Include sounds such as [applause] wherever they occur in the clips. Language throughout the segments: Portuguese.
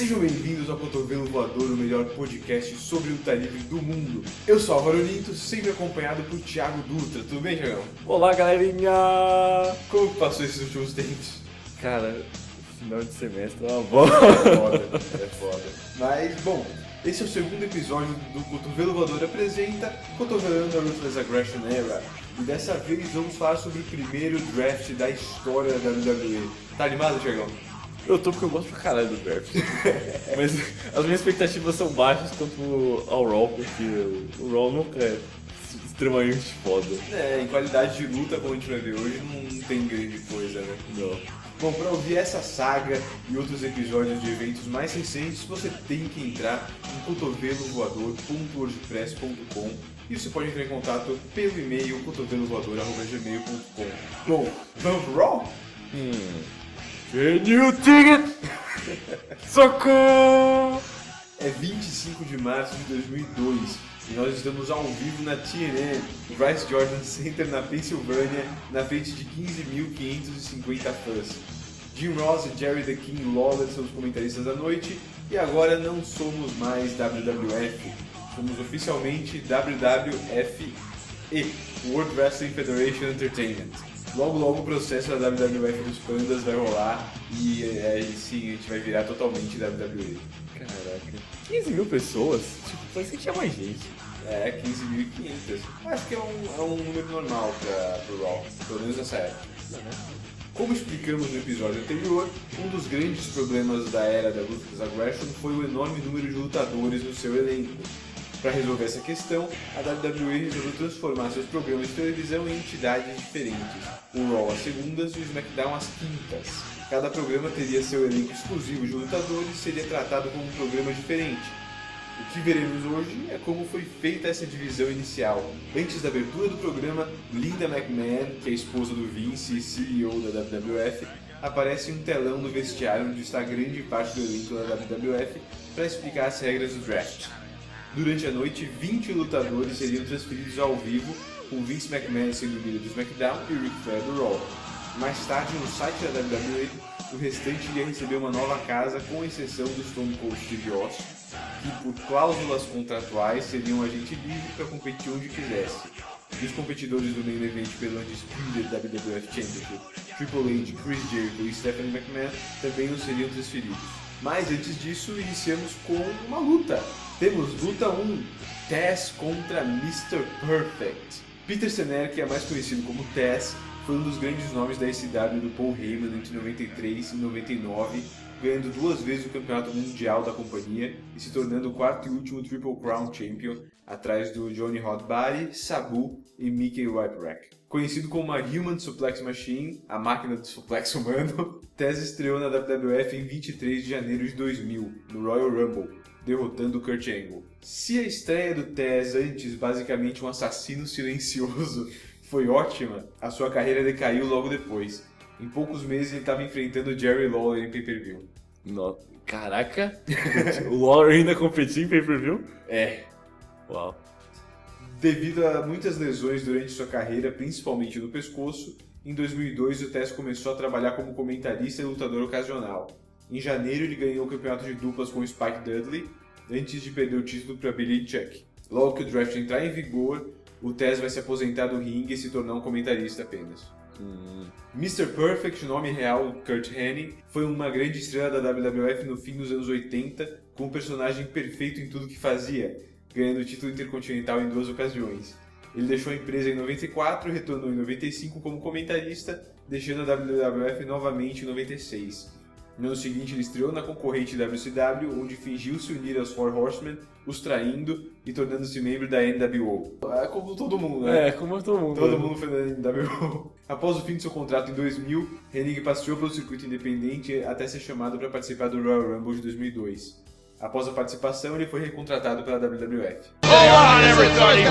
Sejam bem-vindos ao Cotovelo Voador, o melhor podcast sobre luta livre do mundo. Eu sou Álvaro Linto, sempre acompanhado por Thiago Dutra. Tudo bem, Thiagão? Olá, galerinha! Como que passou esses últimos tempos? Cara, final de semestre é uma bola. É foda, é foda. Mas, bom, esse é o segundo episódio do Cotovelo Voador apresenta Cotovelando a Ruthless Aggression Era. E dessa vez vamos falar sobre o primeiro draft da história da WWE. Tá animado, Thiagão? Eu tô porque eu gosto pra caralho do draft. [laughs] Mas as minhas expectativas são baixas quanto ao Raw, porque o Raw nunca é extremamente foda. É, em qualidade de luta, como a gente vai ver hoje, não tem grande coisa, né? Não. Bom, para ouvir essa saga e outros episódios de eventos mais recentes, você tem que entrar em cotovelovoador.wordpress.com e você pode entrar em contato pelo e-mail cotovelovoador.gmail.com Bom, vamos pro Raw? Hum. Dig it? [laughs] Socorro! É 25 de março de 2002 e nós estamos ao vivo na TNN, no Rice Jordan Center na Pensilvânia, na frente de 15.550 fãs. Jim Ross e Jerry the King Lawler são os comentaristas da noite e agora não somos mais WWF, somos oficialmente WWFE, World Wrestling Federation Entertainment. Logo, logo o processo da WWF dos Pandas vai rolar e é, sim, a gente vai virar totalmente WWE. Caraca. 15 mil pessoas? Tipo, parece que tinha mais gente. É, 15.500. Acho que é um, é um número normal para o Raw, pelo menos nessa época. Como explicamos no episódio anterior, um dos grandes problemas da era da Ruthless Aggression foi o enorme número de lutadores no seu elenco. Para resolver essa questão, a WWE resolveu transformar seus programas de televisão em entidades diferentes, o Raw às segundas e o SmackDown às quintas. Cada programa teria seu elenco exclusivo de lutadores e seria tratado como um programa diferente. O que veremos hoje é como foi feita essa divisão inicial. Antes da abertura do programa, Linda McMahon, que é esposa do Vince e CEO da WWF, aparece em um telão no vestiário onde está grande parte do elenco da WWF para explicar as regras do draft. Durante a noite, 20 lutadores seriam transferidos ao vivo, com Vince McMahon sendo o líder do SmackDown e Ric Flair do Raw. Mais tarde, no site da WWE, o restante iria receber uma nova casa, com exceção do Stone Cold Steve Austin, que por cláusulas contratuais seria um agente livre para competir onde quisesse. E os competidores do main event pelo Undisputed WWF Championship, Triple H, Chris Jericho e Stephanie McMahon também não seriam transferidos. Mas antes disso, iniciamos com uma luta. Temos luta 1, Tess contra Mr. Perfect. Peter Senner, que é mais conhecido como Tess, foi um dos grandes nomes da SW do Paul Heyman entre 93 e 99, ganhando duas vezes o campeonato mundial da companhia e se tornando o quarto e último Triple Crown Champion, atrás do Johnny Hot Body, Sabu e Mickey Whipwreck. Conhecido como a Human Suplex Machine, a máquina do suplex humano, [laughs] Tess estreou na WWF em 23 de janeiro de 2000, no Royal Rumble, derrotando Kurt Angle. Se a estreia do Tess antes basicamente um assassino silencioso foi ótima, a sua carreira decaiu logo depois. Em poucos meses ele estava enfrentando Jerry Lawler em pay-per-view. No... Caraca! [laughs] o Lawler ainda competia em pay-per-view? É. Uau. Devido a muitas lesões durante sua carreira, principalmente no pescoço, em 2002 o Tess começou a trabalhar como comentarista e lutador ocasional. Em janeiro ele ganhou o campeonato de duplas com Spike Dudley, antes de perder o título para Billy Chuck. Logo que o draft entrar em vigor, o Tess vai se aposentar do ringue e se tornar um comentarista apenas. Hum. Mr. Perfect, nome real Kurt Hennig, foi uma grande estrela da WWF no fim dos anos 80, com um personagem perfeito em tudo que fazia, ganhando o título intercontinental em duas ocasiões. Ele deixou a empresa em 94 e retornou em 95 como comentarista, deixando a WWF novamente em 96. No ano seguinte, ele estreou na concorrente WCW, onde fingiu se unir aos Four Horsemen, os traindo e tornando-se membro da NWO. É como todo mundo, né? É, como todo mundo. Todo mundo foi da NWO. [laughs] Após o fim de seu contrato em 2000, Hennig passeou pelo circuito independente até ser chamado para participar do Royal Rumble de 2002. Após a participação, ele foi recontratado pela WWF. Hold on, everybody.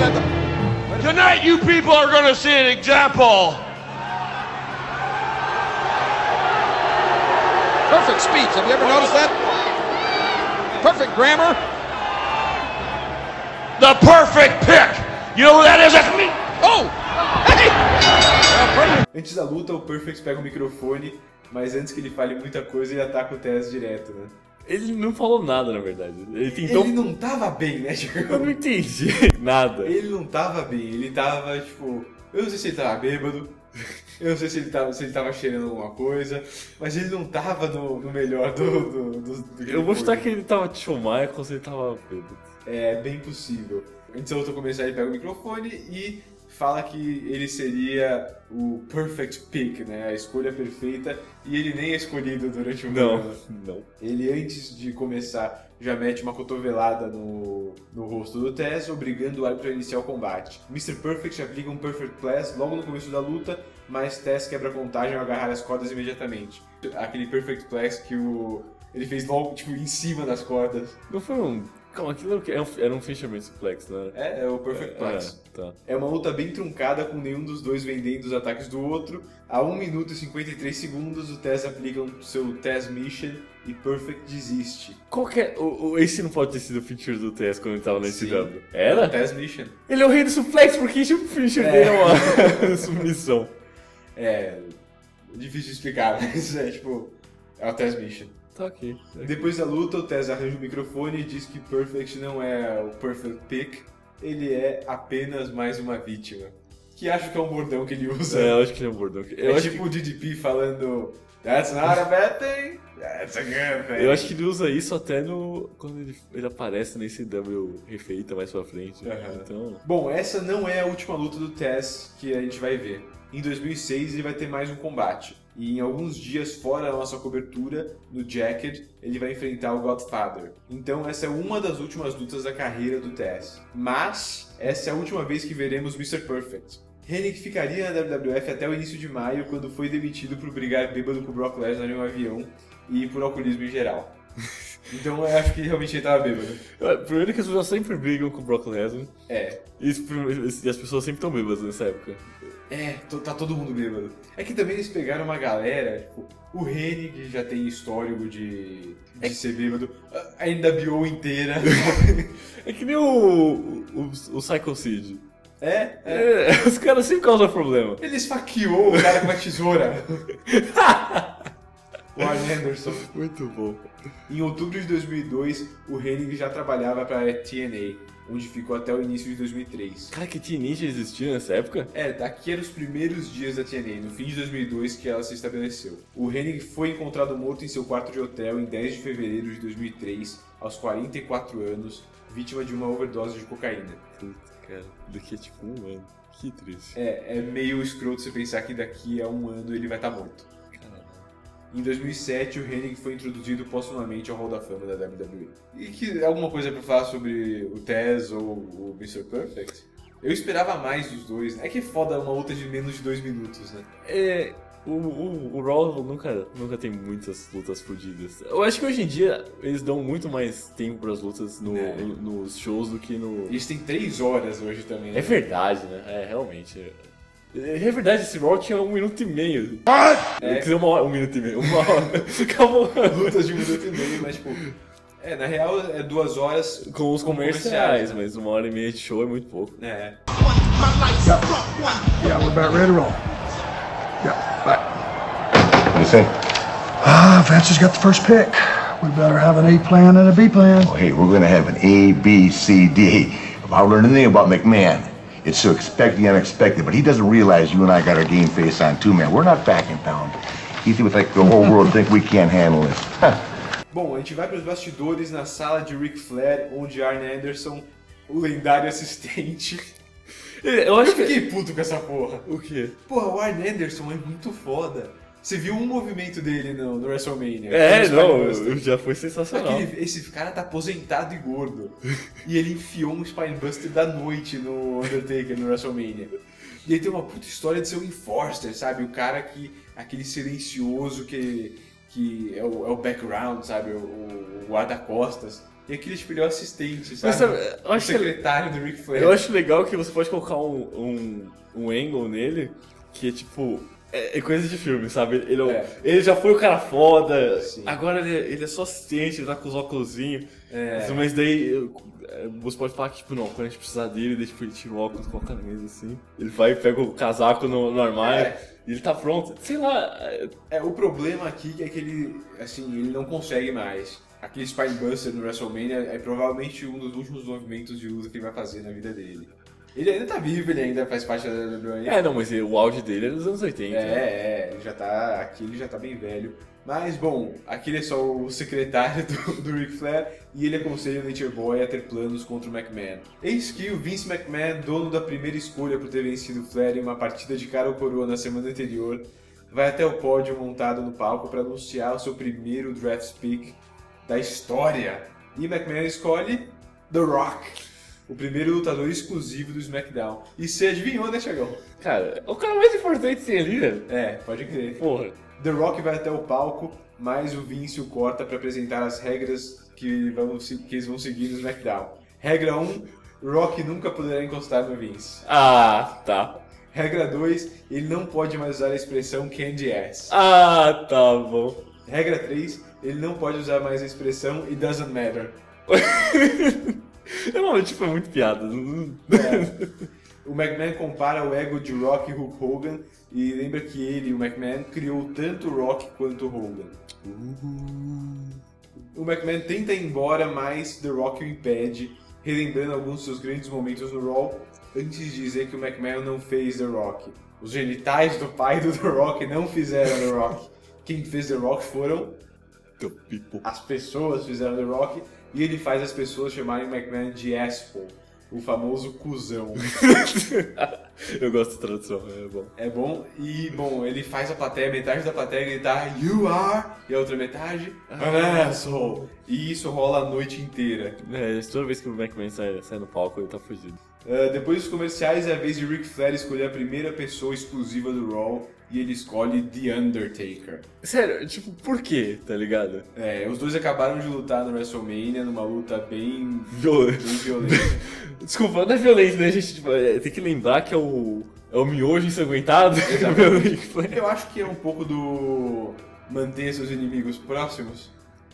Tonight, you people are to see an example. Perfect speech. Have you ever noticed that? Perfect grammar. The perfect pick. You know who that is? That's me. Oh! Hey! Antes da luta, o Perfect pega o microfone, mas antes que ele fale muita coisa, ele ataca o Tess direto, né? Ele não falou nada, na verdade. Ele tentou. Ele não tava bem, né, tipo, Eu não entendi [laughs] nada. Ele não tava bem, ele tava, tipo. Eu não sei se ele tava bêbado, eu não sei se ele tava, se ele tava cheirando alguma coisa, mas ele não tava no, no melhor do. do, do, do Eu vou chutar que ele tava de Shawn Michaels, ele tava bêbado. É bem possível. Antes eu começar, ele pega o microfone e fala que ele seria o perfect pick, né? A escolha perfeita, e ele nem é escolhido durante o Não, programa. não. Ele, antes de começar, já mete uma cotovelada no, no rosto do Tess, obrigando o árbitro a iniciar o combate. Mr. Perfect aplica um Perfect Plus logo no começo da luta, mas Tess quebra a contagem ao agarrar as cordas imediatamente. Aquele Perfect Plus que o... ele fez logo, tipo, em cima das cordas. Não foi um. Calma, aquilo era o? Era um, era um Fisherman Suplex, né? É, é o Perfect Plus. É, tá. É uma luta bem truncada, com nenhum dos dois vendendo os ataques do outro. A 1 minuto e 53 segundos, o Tess aplica o seu Tess Mission e Perfect desiste. Qual que é. O, o, esse não pode ter sido o feature do TS quando ele tava na Sim. SW. Era? Tess Mission. Ele é o rei do suplex, porque o feature É. dele é uma [laughs] submissão. É. difícil de explicar, [laughs] mas é tipo. É o Tess Mission. Tá ok. Depois da luta, o Tess arranja o microfone e diz que Perfect não é o Perfect Pick, ele é apenas mais uma vítima. Que acho que é um bordão que ele usa. É, eu acho que ele é um bordão. Eu, é acho tipo o DDP falando That's not a bad thing, that's a good que, thing. eu acho que ele usa isso até no. quando ele, ele aparece nesse W refeita mais pra frente. Aham. Então. Bom, essa não é a última luta do Tess que a gente vai ver. Em 2006 ele vai ter mais um combate. E em alguns dias fora da nossa cobertura, no Jacket, ele vai enfrentar o Godfather. Então essa é uma das últimas lutas da carreira do Tess. Mas essa é a última vez que veremos Mr. Perfect. Hennig ficaria na WWF até o início de maio, quando foi demitido por brigar bêbado com o Brock Lesnar em um avião e por alcoolismo em geral. Então eu acho que realmente ele tava bêbado. É, Primeiro que as pessoas sempre brigam com o Brock Lesnar. É, E, e as pessoas sempre estão bêbadas nessa época. É, tá todo mundo bêbado. É que também eles pegaram uma galera, tipo, o Rene, que já tem histórico de, de ser bêbado, a NWO inteira. [laughs] É que nem o. o, o Psycho Sid. é, é. É, os caras sempre causam problema. Ele esfaqueou o cara com uma tesoura. [laughs] o Arn Anderson. [laughs] Muito bom. Em outubro de 2002, o Hennig já trabalhava para a TNA, onde ficou até o início de 2003. Cara, que Teen Ninja existia nessa época? É, daqui eram os primeiros dias da TNA, no fim de 2002 que ela se estabeleceu. O Hennig foi encontrado morto em seu quarto de hotel em 10 de fevereiro de 2003, aos 44 anos, vítima de uma overdose de cocaína. Puta, cara, daqui é tipo um ano. Que triste. É, é meio escroto você pensar que daqui a um ano ele vai estar morto. Em 2007, o Hennig foi introduzido postumamente ao Hall da Fama da WWE. E que alguma coisa pra falar sobre o Tez ou o Mr. Perfect? Eu esperava mais dos dois. É que é foda uma luta de menos de dois minutos, né? É. O, o, o Raw nunca, nunca tem muitas lutas fodidas. Eu acho que hoje em dia eles dão muito mais tempo pras lutas no, É. no- nos shows do que no. Eles têm três horas hoje também. né? É verdade, né? É, realmente. É é verdade, esse Raw tinha um minuto e meio. É. Quer dizer, uma hora, um minuto e meio. Uma hora. [laughs] Acabou. Lutas de um minuto e meio, mas tipo. É, na real é duas horas Com os com comerciais, né? mas uma hora e meia de show é muito pouco. É. Yeah, we're about ready to roll. Yeah, back. What do you think? Ah, Vance has got the first pick. We better have an A plan and a B plan. Oh, hey, we're gonna have an A, B, C, D. If I anything about McMahon, it's to expect the unexpected. But he doesn't realize you and I got our game face on too, man. We're not backing down. He thinks like the whole world think we can't handle this. [laughs] Bom, a gente vai para os bastidores na sala de Ric Flair, onde Arn Anderson, o lendário assistente. Eu acho Eu que. fiquei puto com essa porra. O quê? Porra, o Arn Anderson é muito foda. Você viu um movimento dele no, no WrestleMania? É, não, já foi sensacional. Aquele- esse cara tá aposentado e gordo. [laughs] e ele enfiou um Spinebuster da noite no Undertaker no WrestleMania. E ele tem uma puta história de ser um enforcer, sabe? O cara que. aquele silencioso que, que é, o, é o background, sabe? O, o guarda-costas. E aquele tipo, ele é o assistente, sabe? Mas, eu o acho que- secretário do Ric Flair. Eu acho legal que você pode colocar um, um, um angle nele que é tipo. É, é coisa de filme, sabe? Ele, é É. ele já foi o cara foda, Sim. agora ele, é- ele é só assistente, ele tá com os óculos. É. Mas daí é, você pode falar que, tipo, não, quando a gente precisar dele, deixa tipo, ele tira o óculos, coloca na mesa assim. Ele vai e pega o casaco no, no armário e ele tá pronto. Sei lá. é- o problema aqui é que ele, assim, ele não consegue mais. aquele Spinebuster no WrestleMania é provavelmente um dos últimos movimentos de luta que ele vai fazer na vida dele. Ele ainda tá vivo, ele ainda faz parte da WWE. É, não, mas o auge dele é dos anos 80. É, é, ele já tá. Aqui ele já tá bem velho. Mas, bom, aqui ele é só o secretário [laughs] do, do Ric Flair e ele aconselha o Nature Boy a ter planos contra o McMahon. Eis que o Vince McMahon, dono da primeira escolha por ter vencido o Flair em uma partida de cara ou coroa na semana anterior, vai até o pódio montado no palco para anunciar o seu primeiro draft pick da história. E McMahon escolhe The Rock, o primeiro lutador exclusivo do SmackDown. E você adivinhou, né, Chagão? Cara, o cara mais importante tem ali, velho. É, pode crer. Porra. The Rock vai até o palco, mas o Vince o corta para apresentar as regras que, vão, que eles vão seguir no SmackDown. Regra 1, Rock nunca poderá encostar no Vince. Ah, tá. Regra 2, ele não pode mais usar a expressão candy ass. Ah, tá bom. Regra 3, ele não pode usar mais a expressão it doesn't matter. [laughs] [laughs] Não, tipo, é muito piada. É. O McMahon compara o ego de Rock e Hulk Hogan e lembra que ele, o McMahon, criou tanto Rock quanto Hogan. O McMahon tenta ir embora, mas The Rock o impede, relembrando alguns dos seus grandes momentos no Raw, antes de dizer que o McMahon não fez The Rock. Os genitais do pai do The Rock não fizeram The Rock. Quem fez The Rock foram The people. as pessoas fizeram The Rock e ele faz as pessoas chamarem o McMahon de asshole, o famoso cuzão. [laughs] Eu gosto da tradução, é bom. É bom. E, bom, ele faz a plateia, metade da plateia gritar You are! E a outra metade An asshole! E isso rola a noite inteira. É, toda vez que o McMahon sai, sai no palco, ele tá fugido. Uh, depois dos comerciais, é a vez de Ric Flair escolher a primeira pessoa exclusiva do Raw e ele escolhe The Undertaker. Sério, tipo, por quê, tá ligado? É, os dois acabaram de lutar no WrestleMania numa luta bem, Violento. bem violenta. [laughs] Desculpa, não é violento, né, gente? Tipo, é, tem que lembrar que é o. É o miojo ensanguentado. [laughs] Eu acho que é um pouco do manter seus inimigos próximos.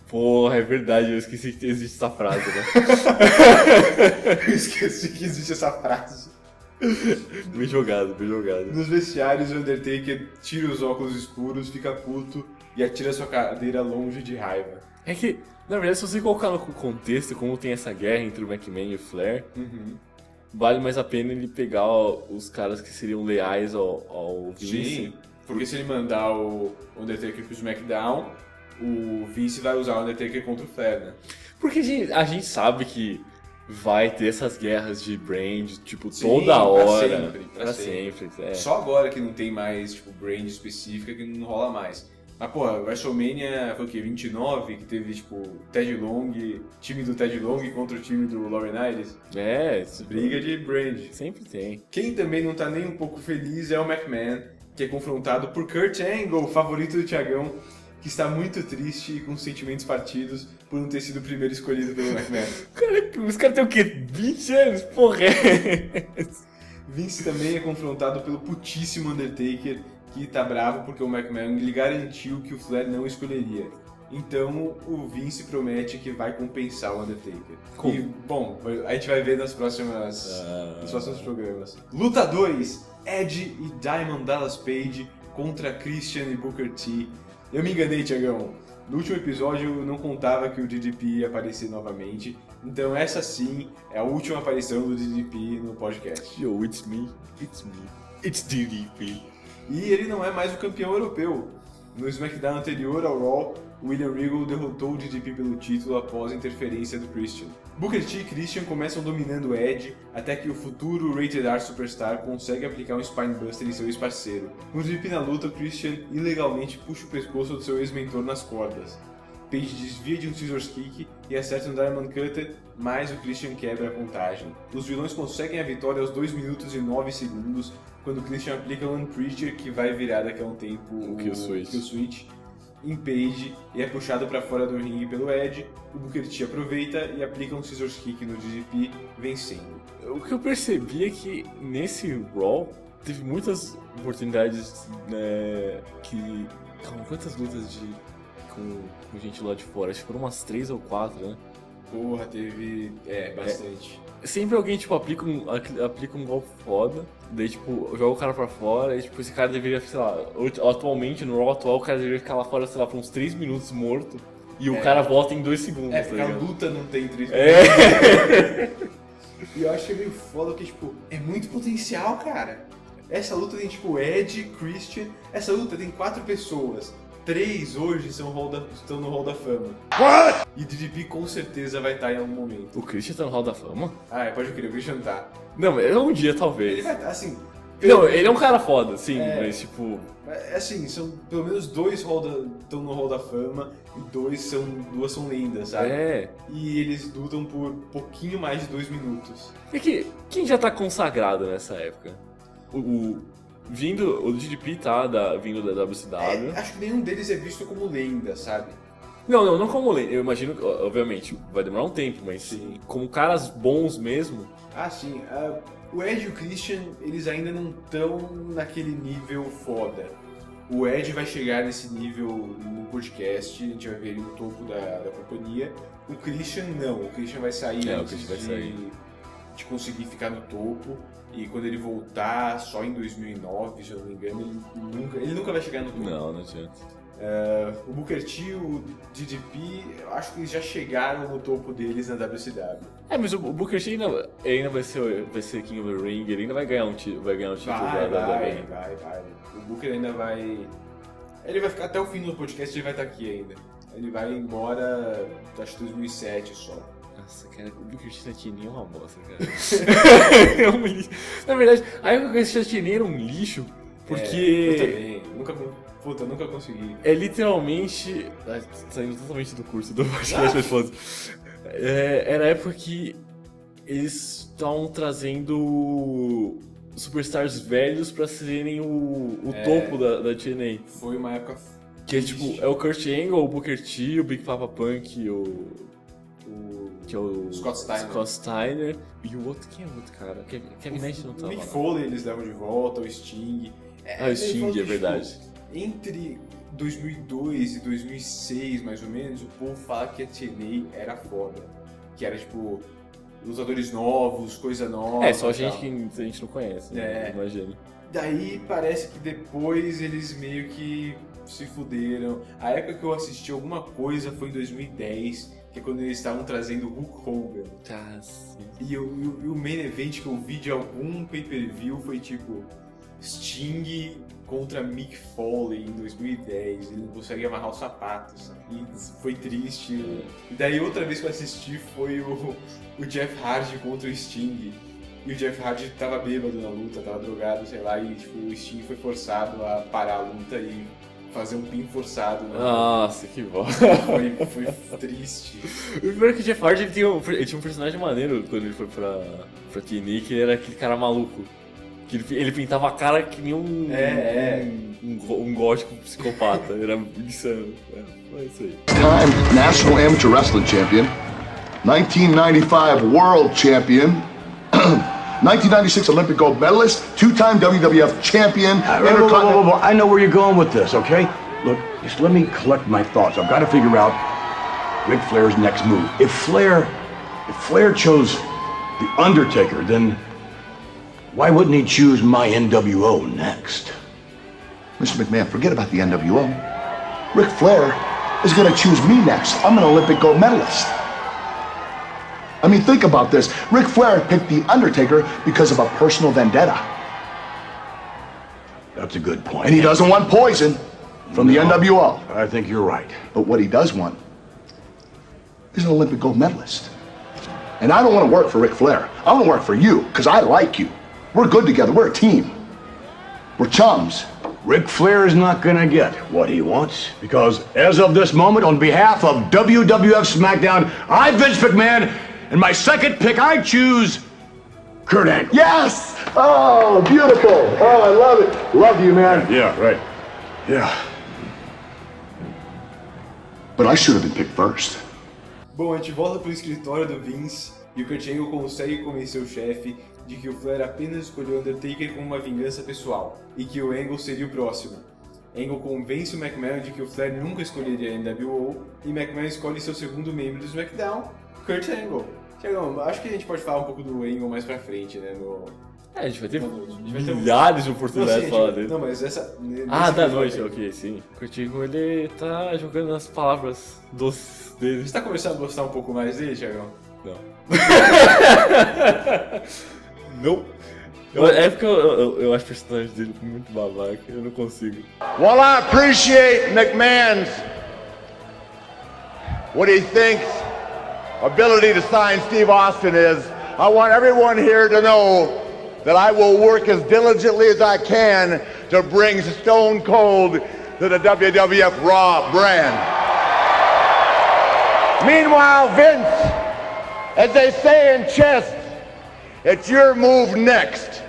Porra, é verdade, eu esqueci que existe essa frase, né? [laughs] Eu esqueci que existe essa frase. [laughs] bem jogado, bem jogado. Nos vestiários, o Undertaker tira os óculos escuros, fica puto e atira sua cadeira longe de raiva. É que, na verdade, se você colocar no contexto como tem essa guerra entre o McMahon e o Flair, vale mais a pena ele pegar os caras que seriam leais ao, ao Vince. Sim, porque se ele mandar o Undertaker pro SmackDown, o Vince vai usar o Undertaker contra o Flair, né? Porque a gente, a gente sabe que vai ter essas guerras de brand, tipo, Sim, toda pra hora. sempre, pra pra sempre. sempre. é. Só agora que não tem mais, tipo, brand específica que não rola mais. Mas, porra, WrestleMania foi o quê? 29, que teve, tipo, Ted Long, time do Ted Long contra o time do Lauren Iris. É, isso- Briga de brand. Sempre tem. Quem também não tá nem um pouco feliz é o McMahon, que é confrontado por Kurt Angle, o favorito do Thiagão, que está muito triste e com sentimentos partidos por não ter sido o primeiro escolhido pelo McMahon. Cara, os caras têm o quê? 20 anos? Porra, é. Vince também é confrontado pelo putíssimo Undertaker, que tá bravo porque o McMahon lhe garantiu que o Flair não escolheria. Então o Vince promete que vai compensar o Undertaker. Como? E, bom, a gente vai ver nas próximas, Ah. nos próximos programas. Luta 2: Edge e Diamond Dallas Page contra Christian e Booker T. Eu me enganei, Tiagão. No último episódio eu não contava que o DDP ia aparecer novamente. Então essa sim é a última aparição do DDP no podcast. Yo, it's me. It's me. It's DDP. E ele não é mais o campeão europeu. No SmackDown anterior ao Raw, William Regal derrotou o DDP pelo título após a interferência do Christian. Booker T e Christian começam dominando Edge até que o futuro Rated R Superstar consegue aplicar um Spinebuster em seu ex-parceiro. DDP na luta, o Christian ilegalmente puxa o pescoço do seu ex-mentor nas cordas. Page desvia de um Scissors Kick e acerta um Diamond Cutter, mas o Christian quebra a contagem. Os vilões conseguem a vitória aos 2 minutos e 9 segundos, quando o Christian aplica um Preacher que vai virar daqui a um tempo O Kill Switch. Kill Switch em Page e é puxado para fora do ringue pelo Edge. O Booker T aproveita e aplica um Scissors Kick no DDP, vencendo. O que eu percebi é que nesse Raw teve muitas oportunidades né, que. Calma, quantas lutas de. Com, com gente lá de fora? Acho que foram umas três ou quatro, né? Porra, teve. É, bastante. Sempre alguém, tipo, aplica um, aplica um golpe foda, daí, tipo, joga o cara pra fora, e, tipo, esse cara deveria, sei lá, atualmente, no Raw atual, o cara deveria ficar lá fora, sei lá, por uns 3 minutos morto, e o cara volta em dois segundos, É, tá porque a ligado? luta não tem três É. [laughs] E eu acho que é meio foda que, tipo, é muito potencial, cara. Essa luta tem, tipo, Ed, Christian. Essa luta tem quatro pessoas. Três hoje são hall da- estão no Hall da Fama. What? E DDP com certeza vai estar em algum momento. O Christian tá no Hall da Fama? Ah, é, pode crer, o Christian tá. Não, é um dia Ele talvez. vai estar, assim. Não, ele é um cara foda, sim, É. mas tipo. É assim, são pelo menos dois estão no Hall da Fama e dois são, duas são lendas, sabe? É. E eles lutam por pouquinho mais de dois minutos. É que quem já tá consagrado nessa época? O. o- vindo. O DDP tá da, vindo da WCW. É, acho que nenhum deles é visto como lenda, sabe? Não, não, não como lenda. Eu imagino obviamente, vai demorar um tempo, mas Sim. como caras bons mesmo. Ah, sim. ah, o Ed e o Christian, eles ainda não estão naquele nível foda. O Ed vai chegar nesse nível no podcast, a gente vai ver ele no topo da, da companhia. O Christian não, o Christian vai sair É, o antes Christian vai de, sair. De conseguir ficar no topo. E quando ele voltar, só em 2009, se eu não me engano, ele nunca, ele nunca vai chegar no topo. Não, não adianta. Ah, o Booker T, o DDP, eu acho que eles já chegaram no topo deles na WCW. É, mas o o Booker T ainda, ainda vai, ser, vai ser King of the Ring, ele ainda vai ganhar um, vai ganhar um título Vai, da vai, vai, vai. O Booker ainda vai. Ele vai ficar até o fim do podcast, ele vai estar aqui ainda. Ele vai embora, acho que 2007 só. Nossa, cara, o Booker T Santini é uma bosta, cara. [laughs] é um lixo. Na verdade, a época que esse Santini era um lixo, É, eu porque também. Nunca, puta, nunca consegui. é, literalmente. Tô saindo totalmente do curso do podcast, mas foda é, Era a época que eles estavam trazendo superstars velhos pra serem o, o É. topo da, da TNA. Foi uma época. Que é tipo, é o Kurt Angle, o Booker T, o Big Papa Punk, o. O Que é o. Scott Steiner. Scott Steiner. E o outro, quem é o outro cara? Kevin, Kevin Nash não o tava. Mick lá. Foley eles levam de volta, o Sting. É, Ah, o é Sting, que, é verdade. tipo, entre 2002 e 2006, mais ou menos, o povo fala que a TNA era foda. Que era tipo. Lutadores novos, coisa nova. É, só gente que a gente não conhece, né? É. Imagina. Daí parece que depois eles meio que se fuderam. A época que eu assisti alguma coisa foi em 2010, que é quando eles estavam trazendo o Hulk Hogan. Ah, sim. E, o- e o- e o main event que eu vi de algum pay-per-view foi tipo Sting contra Mick Foley em 2010. Ele não consegue amarrar os sapatos. sabe? E foi triste. E daí outra vez que eu assisti foi o, o Jeff Hardy contra o Sting. E o Jeff Hardy tava bêbado na luta, tava drogado, sei lá, e tipo, o Sting foi forçado a parar a luta e fazer um pin forçado. Né? Nossa, que bosta. Foi, foi triste. O pior é que o Jeff Hardy ele tinha, um, ele tinha um personagem maneiro quando ele foi pra, pra TNA, que ele era aquele cara maluco. Que ele, ele pintava a cara que nem um, É, é. um, um, um gótico psicopata. Era insano. É, foi isso aí. Time National Amateur Wrestling Champion, 1995 World Champion, 1996 Olympic gold medalist, two-time WWF champion, Uh, whoa, whoa, whoa. I know where you're going with this, okay? Look, just let me collect my thoughts. I've got to figure out Ric Flair's next move. If Flair, if Flair chose the Undertaker, then why wouldn't he choose my NWO next? Mr. McMahon, forget about the NWO. Ric Flair is going to choose me next. I'm an Olympic gold medalist. I mean, think about this. Ric Flair picked The Undertaker because of a personal vendetta. That's a good point. And he doesn't want poison from the No. NWO. I think you're right. But what he does want is an Olympic gold medalist. And I don't want to work for Ric Flair. I want to work for you because I like you. We're good together. We're a team. We're chums. Ric Flair is not gonna get what he wants because, as of this moment, on behalf of WWF SmackDown, I'm Vince McMahon, and my second pick, I choose Kurt Angle. Yes! Oh, beautiful. Oh, I love it. Love you, man. Yeah, right. Yeah. But I should have been picked first. Bom, a gente volta pro escritório do Vince e o Kurt Angle consegue convencer o chefe de que o Flair apenas escolheu Undertaker como uma vingança pessoal e que o Angle seria o próximo. Angle convence o McMahon de que o Flair nunca escolheria a NWO e McMahon escolhe seu segundo membro do SmackDown, Kurt Angle. Tiagão, acho que a gente pode falar um pouco do Angle mais pra frente, né? No, É, a gente vai ter um- milhares de oportunidades de falar tipo, dele. não, mas essa. Ah, da noite, ok, sim. O Tigo, ele tá jogando as palavras doces dele. Você tá começando a gostar um pouco mais dele, Thiagão? Não. [laughs] não. Eu- é porque eu, eu, eu acho o personagem dele muito babaca, eu não consigo. While I appreciate McMahon's what he thinks ability to sign Steve Austin is, I want everyone here to know that I will work as diligently as I can to bring Stone Cold to the WWF Raw brand. Meanwhile, Vince, as they say in chess, it's your move next.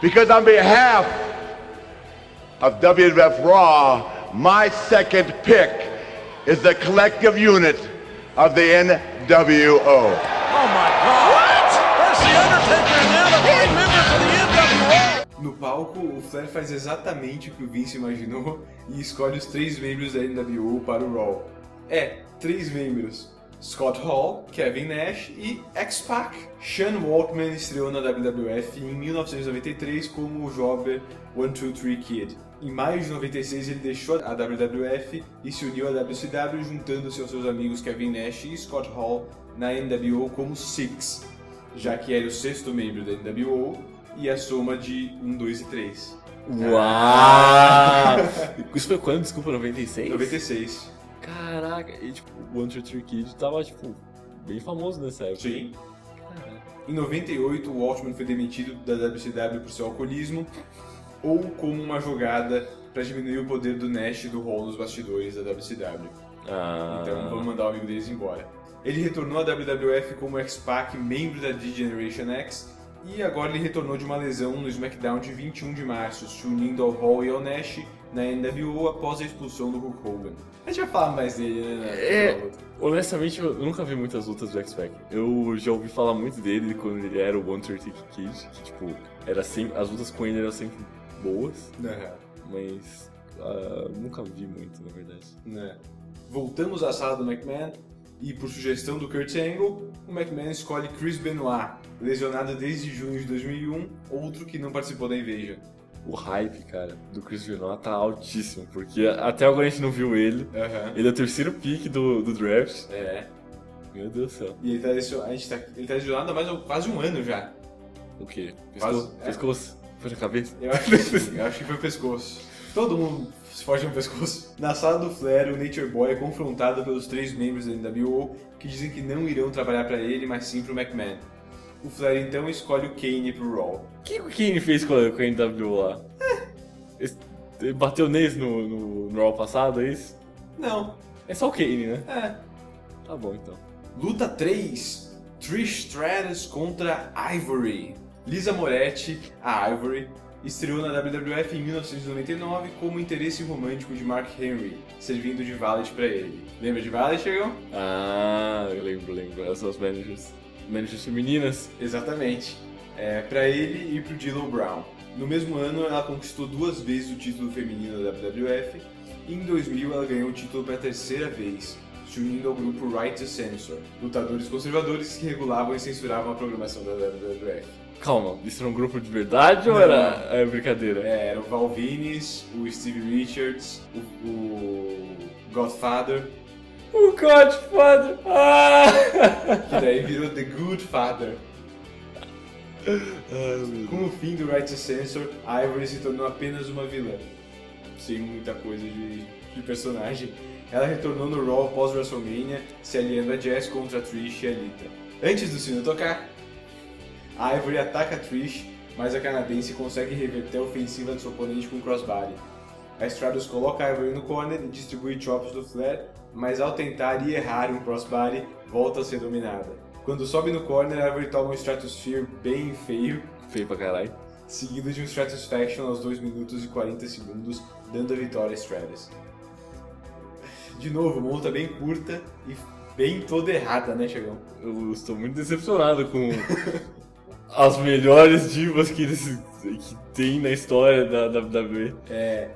Because on behalf of WWF Raw, my second pick is the collective unit of the NWO. Oh my God! What? There's the Undertaker and now the three members of the NWO. No palco, o Flair faz exatamente o que o Vince imaginou e escolhe os três membros da NWO para o Raw. É, três membros. Scott Hall, Kevin Nash e X-Pac. Sean Waltman estreou na WWF em 1993 como o jobber 123 Kid. Em maio de 96 ele deixou a WWF e se uniu à WCW juntando-se aos seus amigos Kevin Nash e Scott Hall na NWO como Six, já que era o sexto membro da NWO e a soma de 1, 2 e 3. Uau! Isso foi quando? Desculpa, 96? 96. Caraca, e tipo, o One Two Three Kid tava, tipo, bem famoso nessa época. Sim. Caraca. Em 98, o Waltman foi demitido da WCW por seu alcoolismo ou como uma jogada para diminuir o poder do Nash e do Hall nos bastidores da WCW. Ah, Então vamos mandar o amigo deles embora. Ele retornou à WWF como X-Pac, membro da D-Generation X, e agora ele retornou de uma lesão no SmackDown de 21 de março, se unindo ao Hall e ao Nash na NWO após a expulsão do Hulk Hogan. A gente vai falar mais dele, né? na- É. honestamente, eu nunca vi muitas lutas do X-Pac. Eu já ouvi falar muito dele quando ele era o One Kid, que tipo, era sempre, as lutas com ele eram sempre boas, mas ah, nunca vi muito, na verdade. né? Voltamos à sala do McMahon e, por sugestão do Kurt Angle, o McMahon escolhe Chris Benoit, lesionado desde junho de 2001, outro que não participou da Invasion. O hype, cara, do Chris Benoit tá altíssimo, porque até agora a gente não viu ele. Aham. Ele é o terceiro pick do, do draft. É. Meu Deus do céu. E ele tá, lesionado, a gente tá, ele tá lesionado há mais quase um ano já. O quê? Quase- Pescoço? é. Pescoço? Foi na cabeça? Eu acho que sim, eu acho que foi o pescoço. Todo mundo se foge no pescoço. Na sala do Flair, o Nature Boy é confrontado pelos três membros da NWO que dizem que não irão trabalhar pra ele, mas sim pro McMahon. O Flair então escolhe o Kane pro Raw. O que o Kane fez com a, com a NWO lá? Esse- Ele bateu neles no, no, no Raw passado, é isso? Não, É só o Kane, né? é. Tá bom, então. Luta 3: Trish Stratus contra Ivory. Lisa Moretti, a Ivory, estreou na WWF em 1999 como interesse romântico de Mark Henry, servindo de valet pra ele. Lembra de valet, Chegão? Ah, eu lembro, lembro. Elas são as managers. Managers femininas. Exatamente. É, para ele e pro D'Lo Brown. No mesmo ano, ela conquistou duas vezes o título feminino da WWF e em 2000 ela ganhou o título pela terceira vez, se unindo ao grupo Right to Censor, lutadores conservadores que regulavam e censuravam a programação da WWF. Calma, isso era um grupo de verdade ou Não. era é, brincadeira? É, era o Val Venis, o Steve Richards, o, o Godfather, O Godfather! Ah! que daí virou The Good Father. Ai. Com o fim do Right to Censor, a Ivory se tornou apenas uma vilã. Sem muita coisa de, de personagem. Ela retornou no Raw após WrestleMania, se aliando a Jazz contra a Trish e a Lita. Antes do sino tocar, a Ivory ataca a Trish, mas a canadense consegue reverter a ofensiva do seu oponente com um crossbody. A Stratus coloca a Ivory no corner e distribui chops do Flair, mas ao tentar e errar um crossbody, volta a ser dominada. Quando sobe no corner, a Ivory toma um Stratosphere bem feio, Feio pra caralho. seguido de um Stratusfaction aos 2 minutos e 40 segundos, dando a vitória a Stratus. De novo, luta bem curta e bem toda errada, né, Chegão? Eu estou muito decepcionado com as melhores divas que, eles, que tem na história da WWE. É,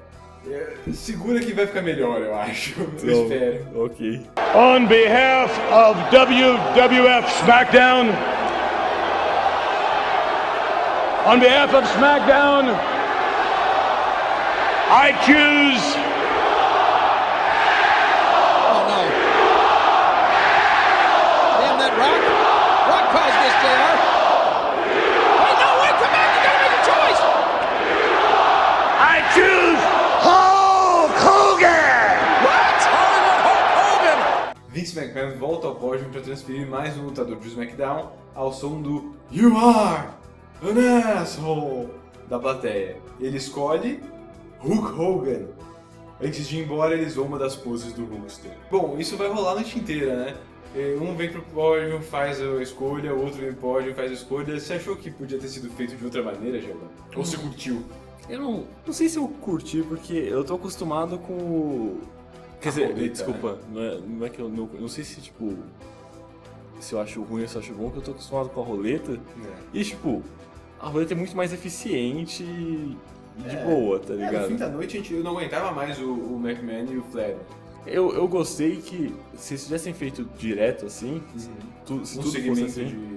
segura que vai ficar melhor, eu acho. [laughs] Eu Então, espero. Ok. On behalf of WWF SmackDown, On behalf of SmackDown, I choose Oh no. Damn that Rock. Rock caused this, JR. Wait, no, wait, come back. You gotta make a choice. I choose Hulk Hogan! What? Hollywood Hulk Hogan. Vince Pódio para transferir mais um lutador do SmackDown ao som do You Are an Asshole da plateia. Ele escolhe Hulk Hogan. Antes de ir embora, ele zoa uma das poses do Hulkster. Bom, isso vai rolar a noite inteira, né? Eh, Um vem pro pódio, faz a escolha, o outro vem pro pódio, faz a escolha. Você achou que podia ter sido feito de outra maneira, Giovanni? Ou você curtiu? Eu não, não sei se eu curti, porque eu tô acostumado com. o- Quer dizer, desculpa, não, é, não é que eu não, não sei se, tipo. Se eu acho ruim ou se eu acho bom, que eu tô acostumado com a roleta. E, tipo, a roleta é muito mais eficiente e de boa, tá É, no ligado? fim da noite a gente, eu não aguentava mais o, o McMahon e o Flair. Eu, eu gostei que se eles tivessem feito direto assim, tu- se Um tudo fosse assim. de.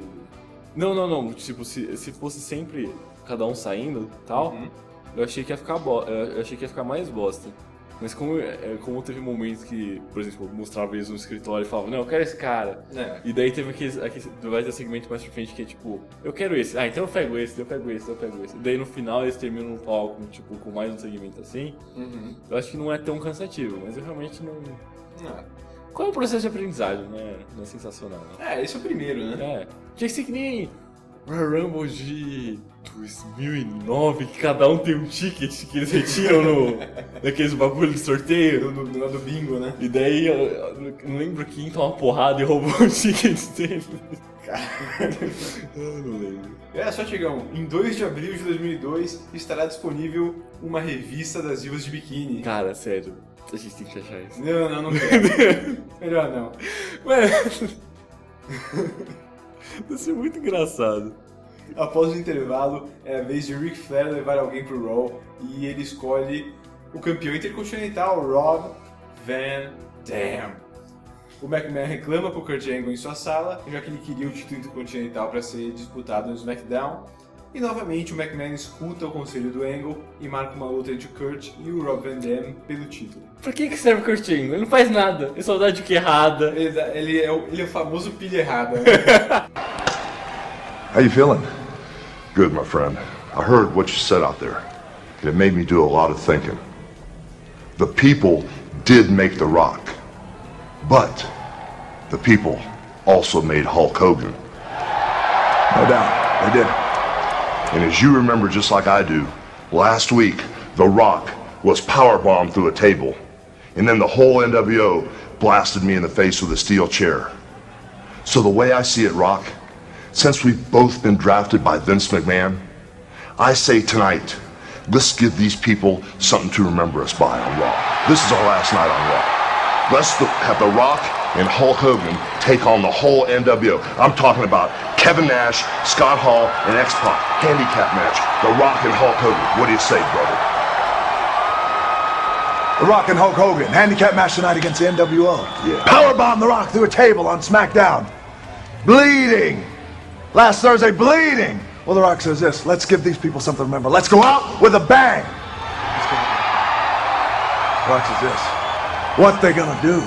Não, não, não. Tipo, se, se fosse sempre cada um saindo tal, Uhum. eu achei que ia ficar bo... eu achei que ia ficar mais bosta. Mas como, é, como teve momentos que, por exemplo, eu mostrava eles no escritório e falava, não, eu quero esse cara. É. E daí teve aqueles, aqueles vai ter segmento mais pra frente que é tipo, eu quero esse, ah, então eu pego esse, eu pego esse, eu pego esse. E daí no final eles terminam no palco, tipo, com mais um segmento assim. Uhum. Eu acho que não é tão cansativo, mas eu realmente não. Ah. Qual é o processo de aprendizagem, né? Não é sensacional, né? É, esse é o primeiro, né? É. Tinha que ser que nem Rumble de 2009, que cada um tem um ticket que eles retiram no, [laughs] naqueles bagulho de sorteio. Do, do, do bingo, né? E daí eu, eu não lembro quem toma uma porrada e roubou o [laughs] ticket dele. eu não lembro. É, só Tigão, em 2 de abril de 2002 estará disponível uma revista das divas de biquíni. Cara, sério, a gente tem que achar isso. Não, não, não [laughs] quero. Melhor não. Mano, vai ser muito engraçado. Após o intervalo, é a vez de Ric Flair levar alguém pro Raw e ele escolhe o campeão intercontinental, Rob Van Dam. O McMahon reclama pro Kurt Angle em sua sala, já que ele queria o título intercontinental para ser disputado no SmackDown. E novamente o McMahon escuta o conselho do Angle e marca uma luta entre o Kurt e o Rob Van Dam pelo título. Pra que, que serve o Curtinho? Ele não faz nada. É saudade de que errada. Ele, ele é, o, ele é o famoso pilha errada. How you feeling? Good, my friend. I heard what you said out there. and It made me do a lot of thinking. The people did make The Rock, but the people also made Hulk Hogan. No doubt, they did. And as you remember, just like I do, last week, The Rock was powerbombed through a table, and then the whole NWO blasted me in the face with a steel chair. So the way I see it, Rock, since we've both been drafted by Vince McMahon, I say tonight, let's give these people something to remember us by on Raw. This is our last night on Raw. Let's have The Rock and Hulk Hogan take on the whole NWO. I'm talking about Kevin Nash, Scott Hall, and X-Pac. Handicap match. The Rock and Hulk Hogan. What do you say, brother? The Rock and Hulk Hogan, handicap match tonight against the NWO. Yeah. Powerbomb The Rock through a table on SmackDown. Bleeding. Last Thursday, bleeding. Well, The Rock says this let's give these people something to remember. Let's go out with a bang. The Rock says this what they gonna do?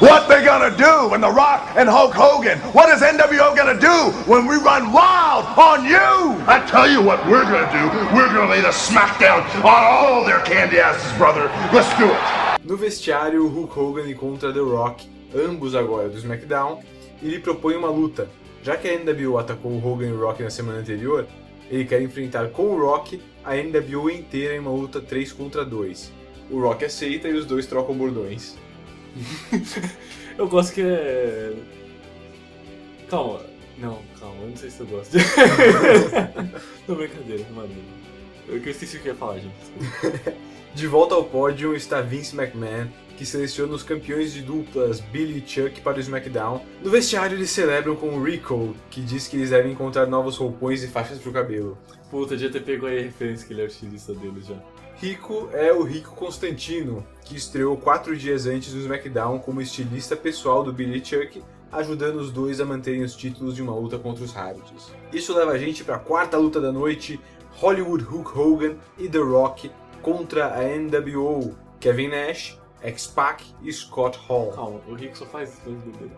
What they gonna do when The Rock and Hulk Hogan? What is NWO gonna do when we run wild on you? I tell you what we're gonna do. We're gonna lay the smackdown on all their candy asses, brother. Let's do it. No vestiário, Hulk Hogan encontra The Rock, ambos agora do SmackDown, e lhe propõe uma luta. Já que a NWO atacou o Hogan e o Rock na semana anterior, ele quer enfrentar com o Rock a NWO inteira em uma luta 3 contra 2. O Rock aceita e os dois trocam bordões. [laughs] Eu gosto que é. Calma. Não, calma, eu não sei se eu gosto. [laughs] não, brincadeira, mano. Eu que eu esqueci o que eu ia falar, gente. De volta ao pódio está Vince McMahon, que seleciona os campeões de duplas Billy e Chuck para o SmackDown. No vestiário eles celebram com o Rico, que diz que eles devem encontrar novos roupões e faixas pro cabelo. Puta, já ter pego aí a referência que ele é o estilista dele já. Rico é o Rico Constantino, que estreou quatro dias antes do SmackDown como estilista pessoal do Billy Chuck ajudando os dois a manterem os títulos de uma luta contra os Hardys. Isso leva a gente para a quarta luta da noite, Hollywood Hulk Hogan e The Rock contra a NWO, Kevin Nash, X-Pac e Scott Hall. Calma, o Rick só faz isso dois bebês.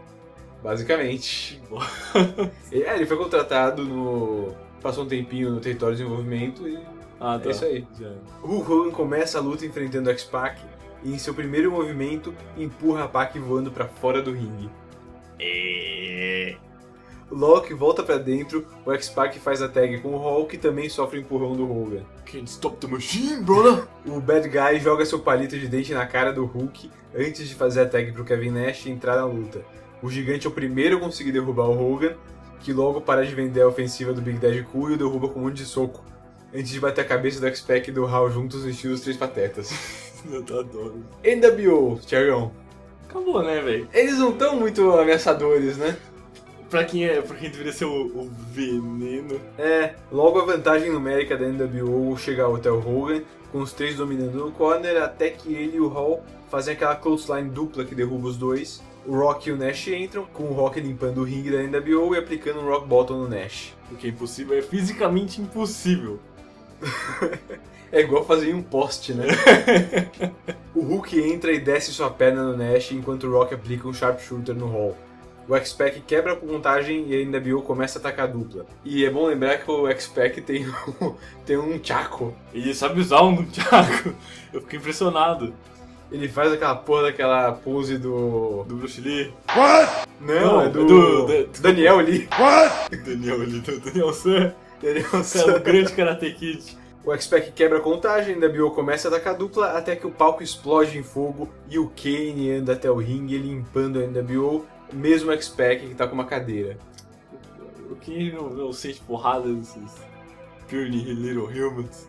Basicamente. [laughs] é, ele foi contratado no. Passou um tempinho no território de desenvolvimento e. Ah, É isso aí. Já. Hulk Hogan começa a luta enfrentando o X-Pac e em seu primeiro movimento empurra a Pac voando pra fora do ringue. Loki volta pra dentro, o X-Pac faz a tag com o Hulk e também sofre o empurrão do Hogan. Can't stop the machine, brother! O Bad Guy joga seu palito de dente na cara do Hulk antes de fazer a tag pro Kevin Nash e entrar na luta. O gigante é o primeiro a conseguir derrubar o Hogan, que logo para de vender a ofensiva do Big Daddy Cool e o derruba com um monte de soco, antes de bater a cabeça do X-Pac e do Hal juntos no estilo dos Três Patetas. [laughs] Eu adoro. NWO, Thiagão. Acabou, né, velho? Eles não estão muito ameaçadores, né? Pra quem é. Pra quem deveria ser o, o veneno. É, logo a vantagem numérica da NWO chega até o Hogan, com os três dominando no corner, até que ele e o Hall fazem aquela clothesline dupla que derruba os dois. O Rock e o Nash entram, com o Rock limpando o ringue da NWO e aplicando um Rock Bottom no Nash. O que é impossível é fisicamente impossível. [laughs] É igual fazer um poste, né? [laughs] o Hulk entra e desce sua perna no Nash, enquanto o Rock aplica um Sharpshooter no Hall. O X-Pac quebra a contagem e a NWO começa a atacar a dupla. E é bom lembrar que o X-Pac tem, [laughs] um- tem um Chaco. Ele sabe usar um Thiago. [laughs] Eu fiquei impressionado. Ele faz aquela porra daquela pose do. Do Bruce Lee. Não, Não, é do. do- do- Daniel Lee. [laughs] Daniel Lee, do Daniel San. Daniel É o grande Karate Kid. O X-Pac quebra a contagem, a NWO começa a atacar a dupla até que o palco explode em fogo e o Kane anda até o ringue limpando a NWO, mesmo o X-Pac que tá com uma cadeira. O que não, não sente porrada desses puny little humans?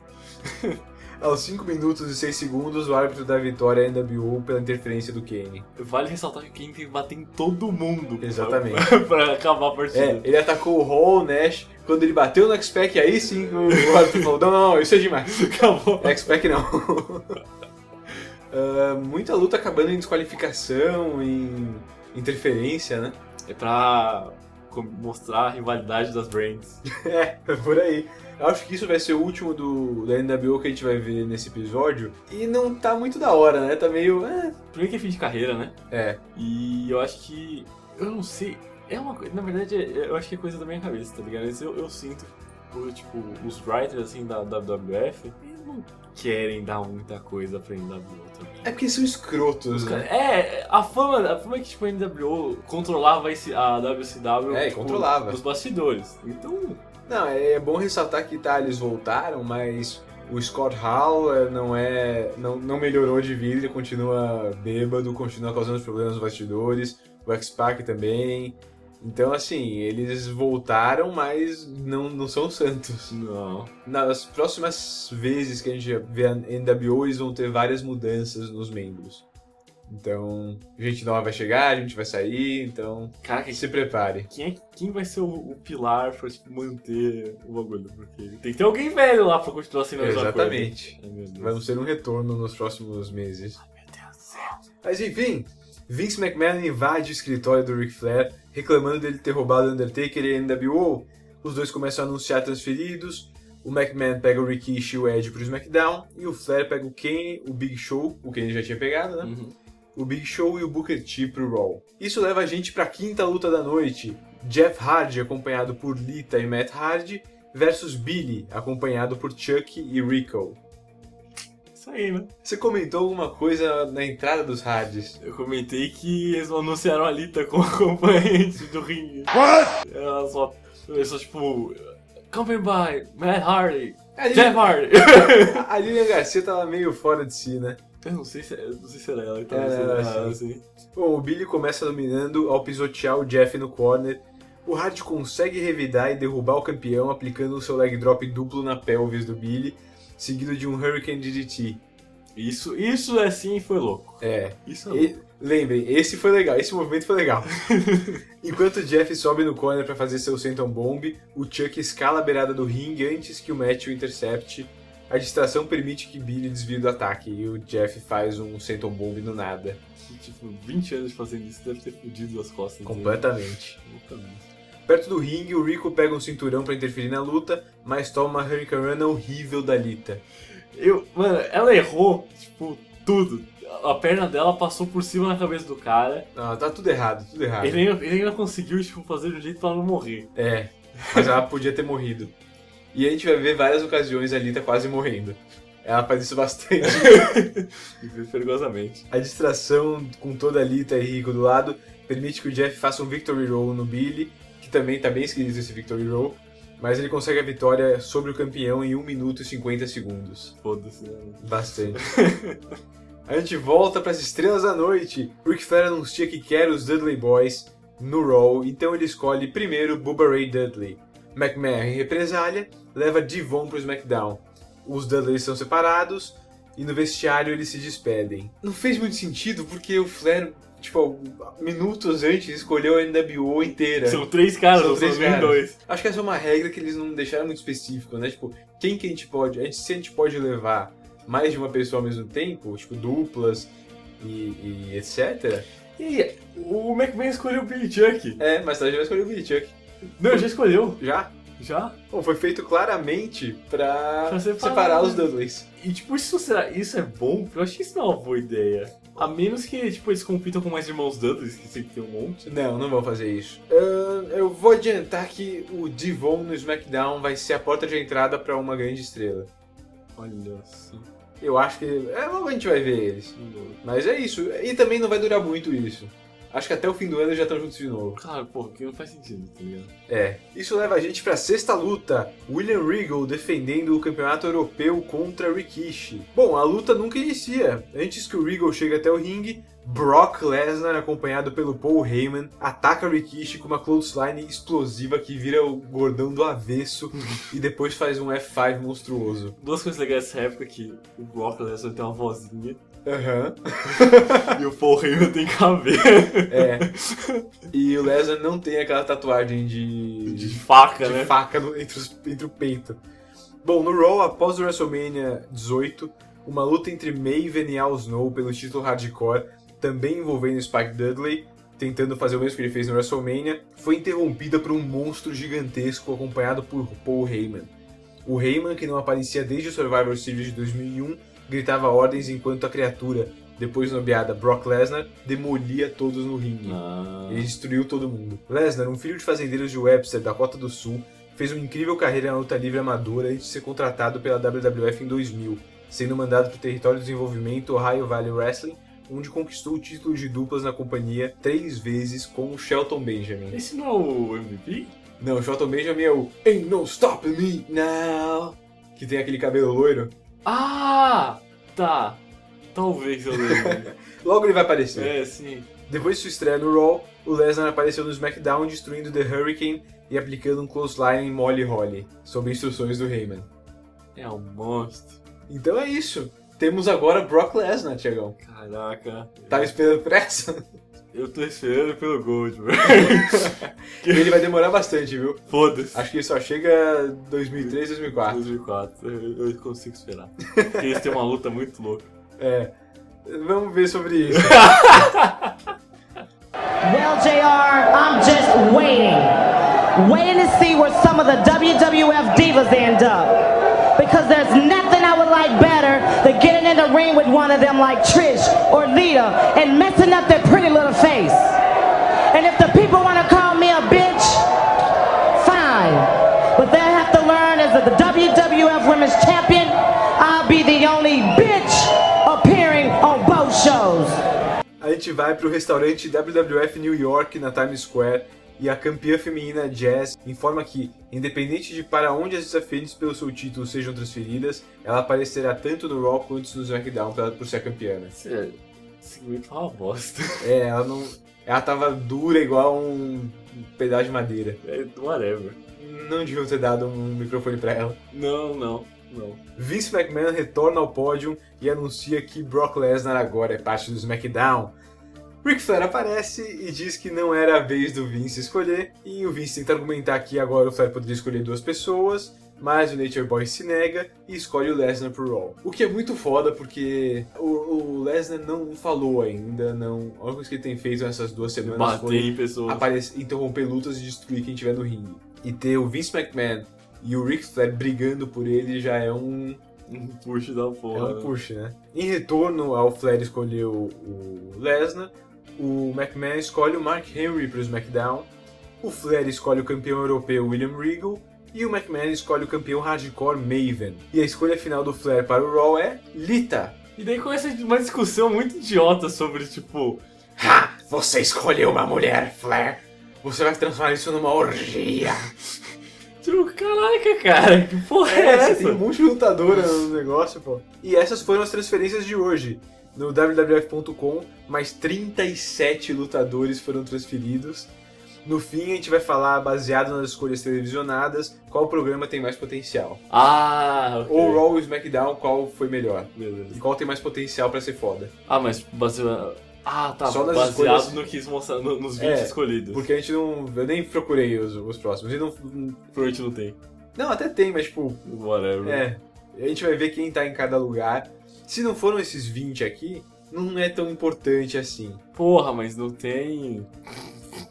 [laughs] Aos 5 minutos e 6 segundos, o árbitro dá a vitória à NWO pela interferência do Kane. Vale ressaltar que quem tem que bater em todo mundo. pra- Exatamente. [laughs] pra acabar a partida. É, ele atacou o Hall, o Nash, quando ele bateu no X-Pac, aí sim o [laughs] árbitro falou: não, não, não, isso é demais. Acabou. X-Pac não. Ah, muita luta acabando em desqualificação, em interferência, né? É pra mostrar a rivalidade das brands. [laughs] É, por aí. Eu acho que isso vai ser o último do, da NWO que a gente vai ver nesse episódio. E não tá muito da hora, né? Tá meio. É. Primeiro que é fim de carreira, né? é. E eu acho que. Eu não sei. É uma coisa. Na verdade, é- eu acho que é coisa da minha cabeça, tá ligado? Mas eu, eu sinto que, tipo, os writers assim da WWF não querem dar muita coisa pra NWO também. É porque são escrotos, né? É, a fama, a fama é que tipo, a NWO controlava esse, a WCW É, tipo, controlava. nos bastidores. Então, Não, é bom ressaltar que tá, eles voltaram, mas o Scott Hall é, não é. Não, não melhorou de vida, ele continua bêbado, continua causando problemas nos bastidores, o X-Pac também. Então, assim, eles voltaram, mas não, não são santos. não. Nas próximas vezes que a gente vê a NWO, eles vão ter várias mudanças nos membros. Então, gente nova vai chegar, a gente vai sair, então Cara, quem, se prepare. quem, é, quem vai ser o, o pilar pra tipo, manter o bagulho? Porque tem que ter alguém velho lá pra continuar sendo a mesma Exatamente. coisa. Ai. Vamos ter um retorno nos próximos meses. Meu Deus do céu. Mas enfim, Vince McMahon invade o escritório do Ric Flair, reclamando dele ter roubado o Undertaker e a NWO. Os dois começam a anunciar transferidos. O McMahon pega o Rikishi e o Edge pro SmackDown. E o Flair pega o Kane, o Big Show, o Kane já tinha pegado, né? Uhum. O Big Show e o Booker T pro Raw. Isso leva a gente pra quinta luta da noite. Jeff Hardy, acompanhado por Lita e Matt Hardy, versus Billy, acompanhado por Chuck e Rico. Isso aí, né? Você comentou alguma coisa na entrada dos Hardys? Eu comentei que eles anunciaram a Lita como [laughs] acompanhante do ringue. What? Ela só, ela só tipo, Company by Matt Hardy, A Lilian, Jeff Hardy. a Lilian Garcia tava meio fora de si, né? Eu não sei se, eu não sei se era ela que tava Era sendo errada, assim. Bom, o Billy começa dominando ao pisotear o Jeff no corner. O Hardy consegue revidar e derrubar o campeão aplicando o seu leg drop duplo na pelvis do Billy, seguido de um Hurricane DDT. Isso, isso é sim foi louco. É, Isso é E- louco. lembrem, esse foi legal, esse movimento foi legal. [laughs] Enquanto o Jeff sobe no corner para fazer seu senton bomb, o Chuck escala a beirada do ringue antes que o Matthew intercepte A distração permite que Billy desvie do ataque e o Jeff faz um Senton Bomb no nada. Tipo, 20 anos fazendo isso deve ter fudido as costas. dele. Completamente. Completamente. Perto do ringue, o Rico pega um cinturão pra interferir na luta, mas toma uma Hurricane Run horrível da Lita. Eu, mano, ela errou, tipo, tudo. A perna dela passou por cima da cabeça do cara. Não, tá tudo errado, tudo errado. Ele ainda, ele ainda conseguiu, tipo, fazer de um jeito pra ela não morrer. É, mas ela podia ter morrido. E a gente vai ver várias ocasiões a Lita quase morrendo. Ela faz isso bastante. [laughs] E perigosamente. A distração com toda a Lita e Rico do lado permite que o Jeff faça um Victory Roll no Billy, que também tá bem esquisito esse Victory Roll, mas ele consegue a vitória sobre o campeão em 1 minuto e 50 segundos. Foda-se, né? Bastante. [laughs] a gente volta para as estrelas da noite. Ric Flair anuncia que quer os Dudley Boys no Raw, então ele escolhe primeiro Bubba Ray Dudley. McMahon, em represália, leva Devon pro SmackDown. Os Dudleys são separados e no vestiário eles se despedem. Não fez muito sentido porque o Flair, tipo, minutos antes escolheu a NWO inteira. São três caras, São três caras. dois. Acho que essa é uma regra que eles não deixaram muito específico, né? Tipo, quem que a gente pode. A gente, se a gente pode levar mais de uma pessoa ao mesmo tempo, tipo, duplas e, e etc. E o McMahon escolheu o Billy Chuck. É, mas vai escolher o Billy Chuck. Não, já escolheu. Já? Já? Bom, foi feito claramente pra, Pra separar, separar, os? Dudleys. E tipo, isso, será, isso é bom? Eu acho que isso não é uma boa ideia. A menos que tipo, eles compitam com mais irmãos Dudleys, que sempre tem um monte. Não, não vão fazer isso. Ahn, eu vou adiantar que o Devon no SmackDown vai ser a porta de entrada pra uma grande estrela. Olha só. Eu acho que. É, logo a gente vai ver eles. Mas é isso. E também não vai durar muito isso. Acho que até o fim do ano eles já estão juntos de novo. Cara, pô, que não faz sentido, tá ligado? É. Isso leva a gente pra sexta luta. William Regal defendendo o campeonato europeu contra Rikishi. Bom, a luta nunca inicia. Antes que o Regal chegue até o ringue, Brock Lesnar, acompanhado pelo Paul Heyman, ataca Rikishi com uma clothesline explosiva que vira o gordão do avesso [laughs] e depois faz um F5 monstruoso. Duas coisas legais dessa época é que o Brock Lesnar tem uma vozinha Aham. e o Paul Heyman tem cabelo. É. E o Lesnar não tem aquela tatuagem de, De faca, de né? faca no- entre, os- entre o peito. Bom, no Raw, após o WrestleMania 18, uma luta entre Maven e Al Snow pelo título hardcore, também envolvendo Spike Dudley, tentando fazer o mesmo que ele fez no WrestleMania, foi interrompida por um monstro gigantesco acompanhado por Paul Heyman. O Heyman, que não aparecia desde o Survivor Series de 2001, gritava ordens enquanto a criatura, depois nomeada Brock Lesnar, demolia todos no ringue. Ah, Ele destruiu todo mundo. Lesnar, um filho de fazendeiros de Webster, Dakota do Sul, fez uma incrível carreira na luta livre amadora antes de ser contratado pela WWF em 2000, sendo mandado para o território de desenvolvimento Ohio Valley Wrestling, onde conquistou o título de duplas na companhia três vezes com o Shelton Benjamin. esse não é o MVP? Não, o Shelton Benjamin é o Ain't No Stopping Me Now, que tem aquele cabelo loiro. Ah! Tá. Talvez eu lembre. [laughs] Logo ele vai aparecer. é, sim. Depois de sua estreia no Raw, o Lesnar apareceu no SmackDown destruindo The Hurricane e aplicando um clothesline em Molly Holly, sob instruções do Heyman. É um monstro. Então é isso. Temos agora Brock Lesnar, Tiagão. Caraca. Tava esperando por essa? Eu tô esperando pelo Goldberg. [laughs] Ele vai demorar bastante, viu? Foda-se. Acho que ele só chega 2003, 2004. 2004. Eu, eu consigo esperar. Porque eles têm uma luta muito louca. [laughs] É. Vamos ver sobre isso. [laughs] Well, JR, I'm just waiting. Waiting to see where some of the WWF divas end up. Because there's nothing I would like better than getting in the ring with one of them like Trish or Lita and messing up their pretty little face. And if the people want to call me a bitch, fine. But they have to learn as the WWF Women's Champion, I'll be the only bitch appearing on both shows. A gente vai pro restaurante WWF New York na Times Square e a campeã feminina Jazz informa que, independente de para onde as desafiantes pelo seu título sejam transferidas, ela aparecerá tanto no Raw quanto no SmackDown por ser a campeã. Esse segmento é uma bosta. É, ela não. Ela tava dura igual um pedaço de madeira. É, whatever. Não deviam ter dado um microfone pra ela. Não, não, não. Vince McMahon retorna ao pódio e anuncia que Brock Lesnar agora é parte do SmackDown. Ric Flair aparece e diz que não era a vez do Vince escolher, e o Vince tenta argumentar que agora o Flair poderia escolher duas pessoas, mas o Nature Boy se nega e escolhe o Lesnar pro Raw. O que é muito foda porque o, o Lesnar não falou ainda, não. A única coisa que ele tem feito nessas duas semanas Bater foi pessoas. aparecer, interromper lutas e destruir quem tiver no ringue. E ter o Vince McMahon e o Ric Flair brigando por ele já é um, Um push da é porra. um push, né? Em retorno ao Flair escolher o Lesnar, o McMahon escolhe o Mark Henry pro SmackDown, o Flair escolhe o campeão europeu William Regal e o McMahon escolhe o campeão hardcore Maven. E a escolha final do Flair para o Raw é Lita. E daí começa uma discussão muito idiota sobre, tipo, Ha! Você escolheu uma mulher, Flair. Você vai transformar isso numa orgia. [laughs] tipo, caraca, cara, que porra é, É, essa? tem um monte de lutadora no negócio, pô. E essas foram as transferências de hoje. No wwf.com, mais 37 lutadores foram transferidos. No fim, a gente vai falar, baseado nas escolhas televisionadas, qual programa tem mais potencial. Ah, ok. Ou Raw ou SmackDown, qual foi melhor. Beleza. E qual tem mais potencial pra ser foda. Ah, mas baseado... Ah, tá, Só nas baseado escolhas- no que no- nos 20 É, escolhidos. Porque a gente não. Eu nem procurei os, os próximos. E não, Provavelmente não tem. não, até tem, mas tipo, Whatever. É, a gente vai ver quem tá em cada lugar. Se não foram esses 20 aqui, não é tão importante assim. Porra, mas não tem...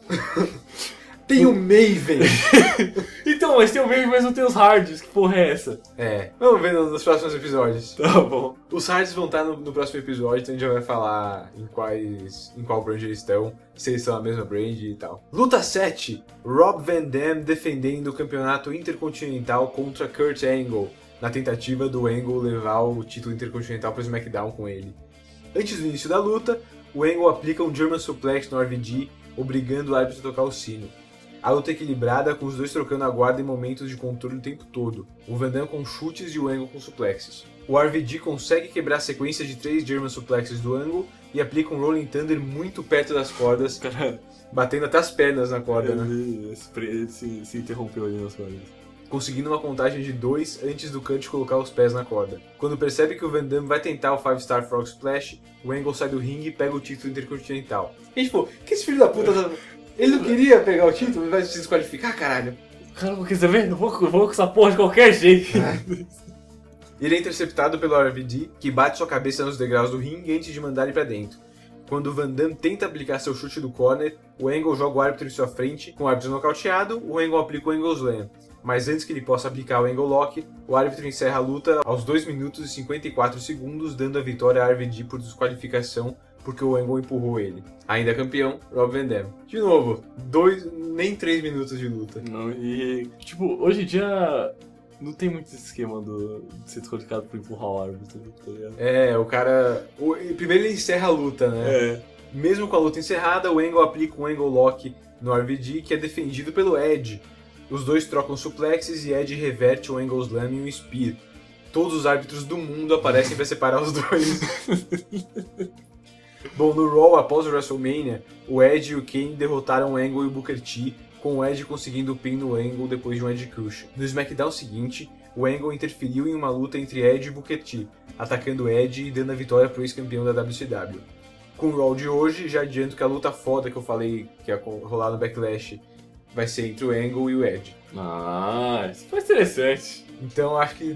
[laughs] Tem o Maven! [laughs] Então, mas tem o mesmo, mas não tem os hards. Que porra é essa? é, vamos ver nos próximos episódios. Tá bom. Os hards vão estar no, no próximo episódio, então a gente já vai falar em quais. em qual brand eles estão, se eles são a mesma brand e tal. Luta 7: Rob Van Dam defendendo o campeonato intercontinental contra Kurt Angle, na tentativa do Angle levar o título intercontinental para o SmackDown com ele. Antes do início da luta, o Angle aplica um German Suplex no RVD, obrigando o árbitro a tocar o sino. A luta é equilibrada, com os dois trocando a guarda em momentos de controle o tempo todo. O Van Damme com chutes e o Angle com suplexes. O RVD consegue quebrar a sequência de três German suplexes do Angle e aplica um Rolling Thunder muito perto das cordas, Cara, batendo até as pernas na corda, né? ele, se, ele se, se interrompeu ali nas coisas. Conseguindo uma contagem de dois antes do Kurt colocar os pés na corda. Quando percebe que o Van Damme vai tentar o 5 Star Frog Splash, o Angle sai do ringue e pega o título intercontinental. E tipo, que esse filho da puta tá... Ele não queria pegar o título, ele vai se desqualificar, caralho. Cara, quer saber? Eu vou, eu vou com essa porra de qualquer jeito. Ele é interceptado pelo RVD, que bate sua cabeça nos degraus do ringue antes de mandar ele pra dentro. Quando o Van Damme tenta aplicar seu chute do corner, o Angle joga o árbitro em sua frente. Com o árbitro nocauteado, o Angle aplica o Angle Slam. Mas antes que ele possa aplicar o Angle Lock, o árbitro encerra a luta aos 2 minutos e 54 segundos, dando a vitória a RVD por desqualificação, porque o Angle empurrou ele. Ainda campeão, Rob Van Damme. De novo, dois, nem 3 minutos de luta. Não, e, tipo, hoje em dia não tem muito esse esquema do, de ser desqualificado por empurrar o árbitro, tá ligado? É, o cara. o- primeiro ele encerra a luta, né? É. Mesmo com a luta encerrada, o Angle aplica um Angle Lock no RVD, que é defendido pelo Edge. Os dois trocam suplexes e Edge reverte o Angle Slam em um Spear. Todos os árbitros do mundo aparecem para separar os dois. [laughs] Bom, no Raw, após o WrestleMania, o Edge e o Kane derrotaram o Angle e o Booker T, com o Edge conseguindo o pin no Angle depois de um Edge Crush. No SmackDown seguinte, o Angle interferiu em uma luta entre Edge e Booker T, atacando o Edge e dando a vitória para o ex-campeão da WCW. Com o Raw de hoje, já adianto que a luta foda que eu falei que ia rolar no Backlash vai ser entre o Angle e o Edge. Ah, isso foi interessante. Então acho que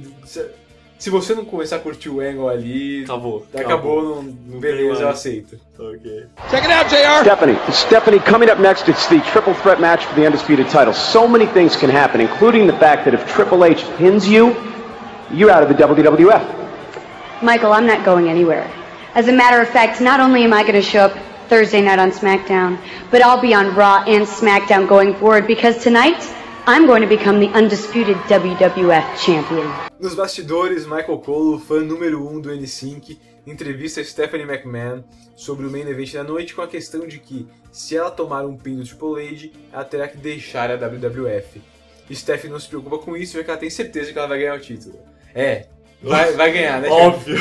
se, você não começar a curtir o Angle ali, Acabou. acabou, não, Não beleza, eu aceito. Ok. Check it out, JR. Stephanie, Stephanie, coming up next, it's the triple threat match for the undisputed title. So many things can happen, including the fact that if Triple H pins you, you're out of the WWF. Michael, I'm not going anywhere. As a matter of fact, not only am I going to show up Thursday night on SmackDown, but I'll be on Raw and SmackDown going forward because tonight I'm going to become the undisputed WWF champion. Nos bastidores, Michael Cole, fã número 1 um do N5, entrevista Stephanie McMahon sobre o main event da noite com a questão de que, se ela tomar um pin do Triple H, ela terá que deixar a WWF. Stephanie não se preocupa com isso, já que ela tem certeza que ela vai ganhar o título. É, vai, vai ganhar, né? Óbvio.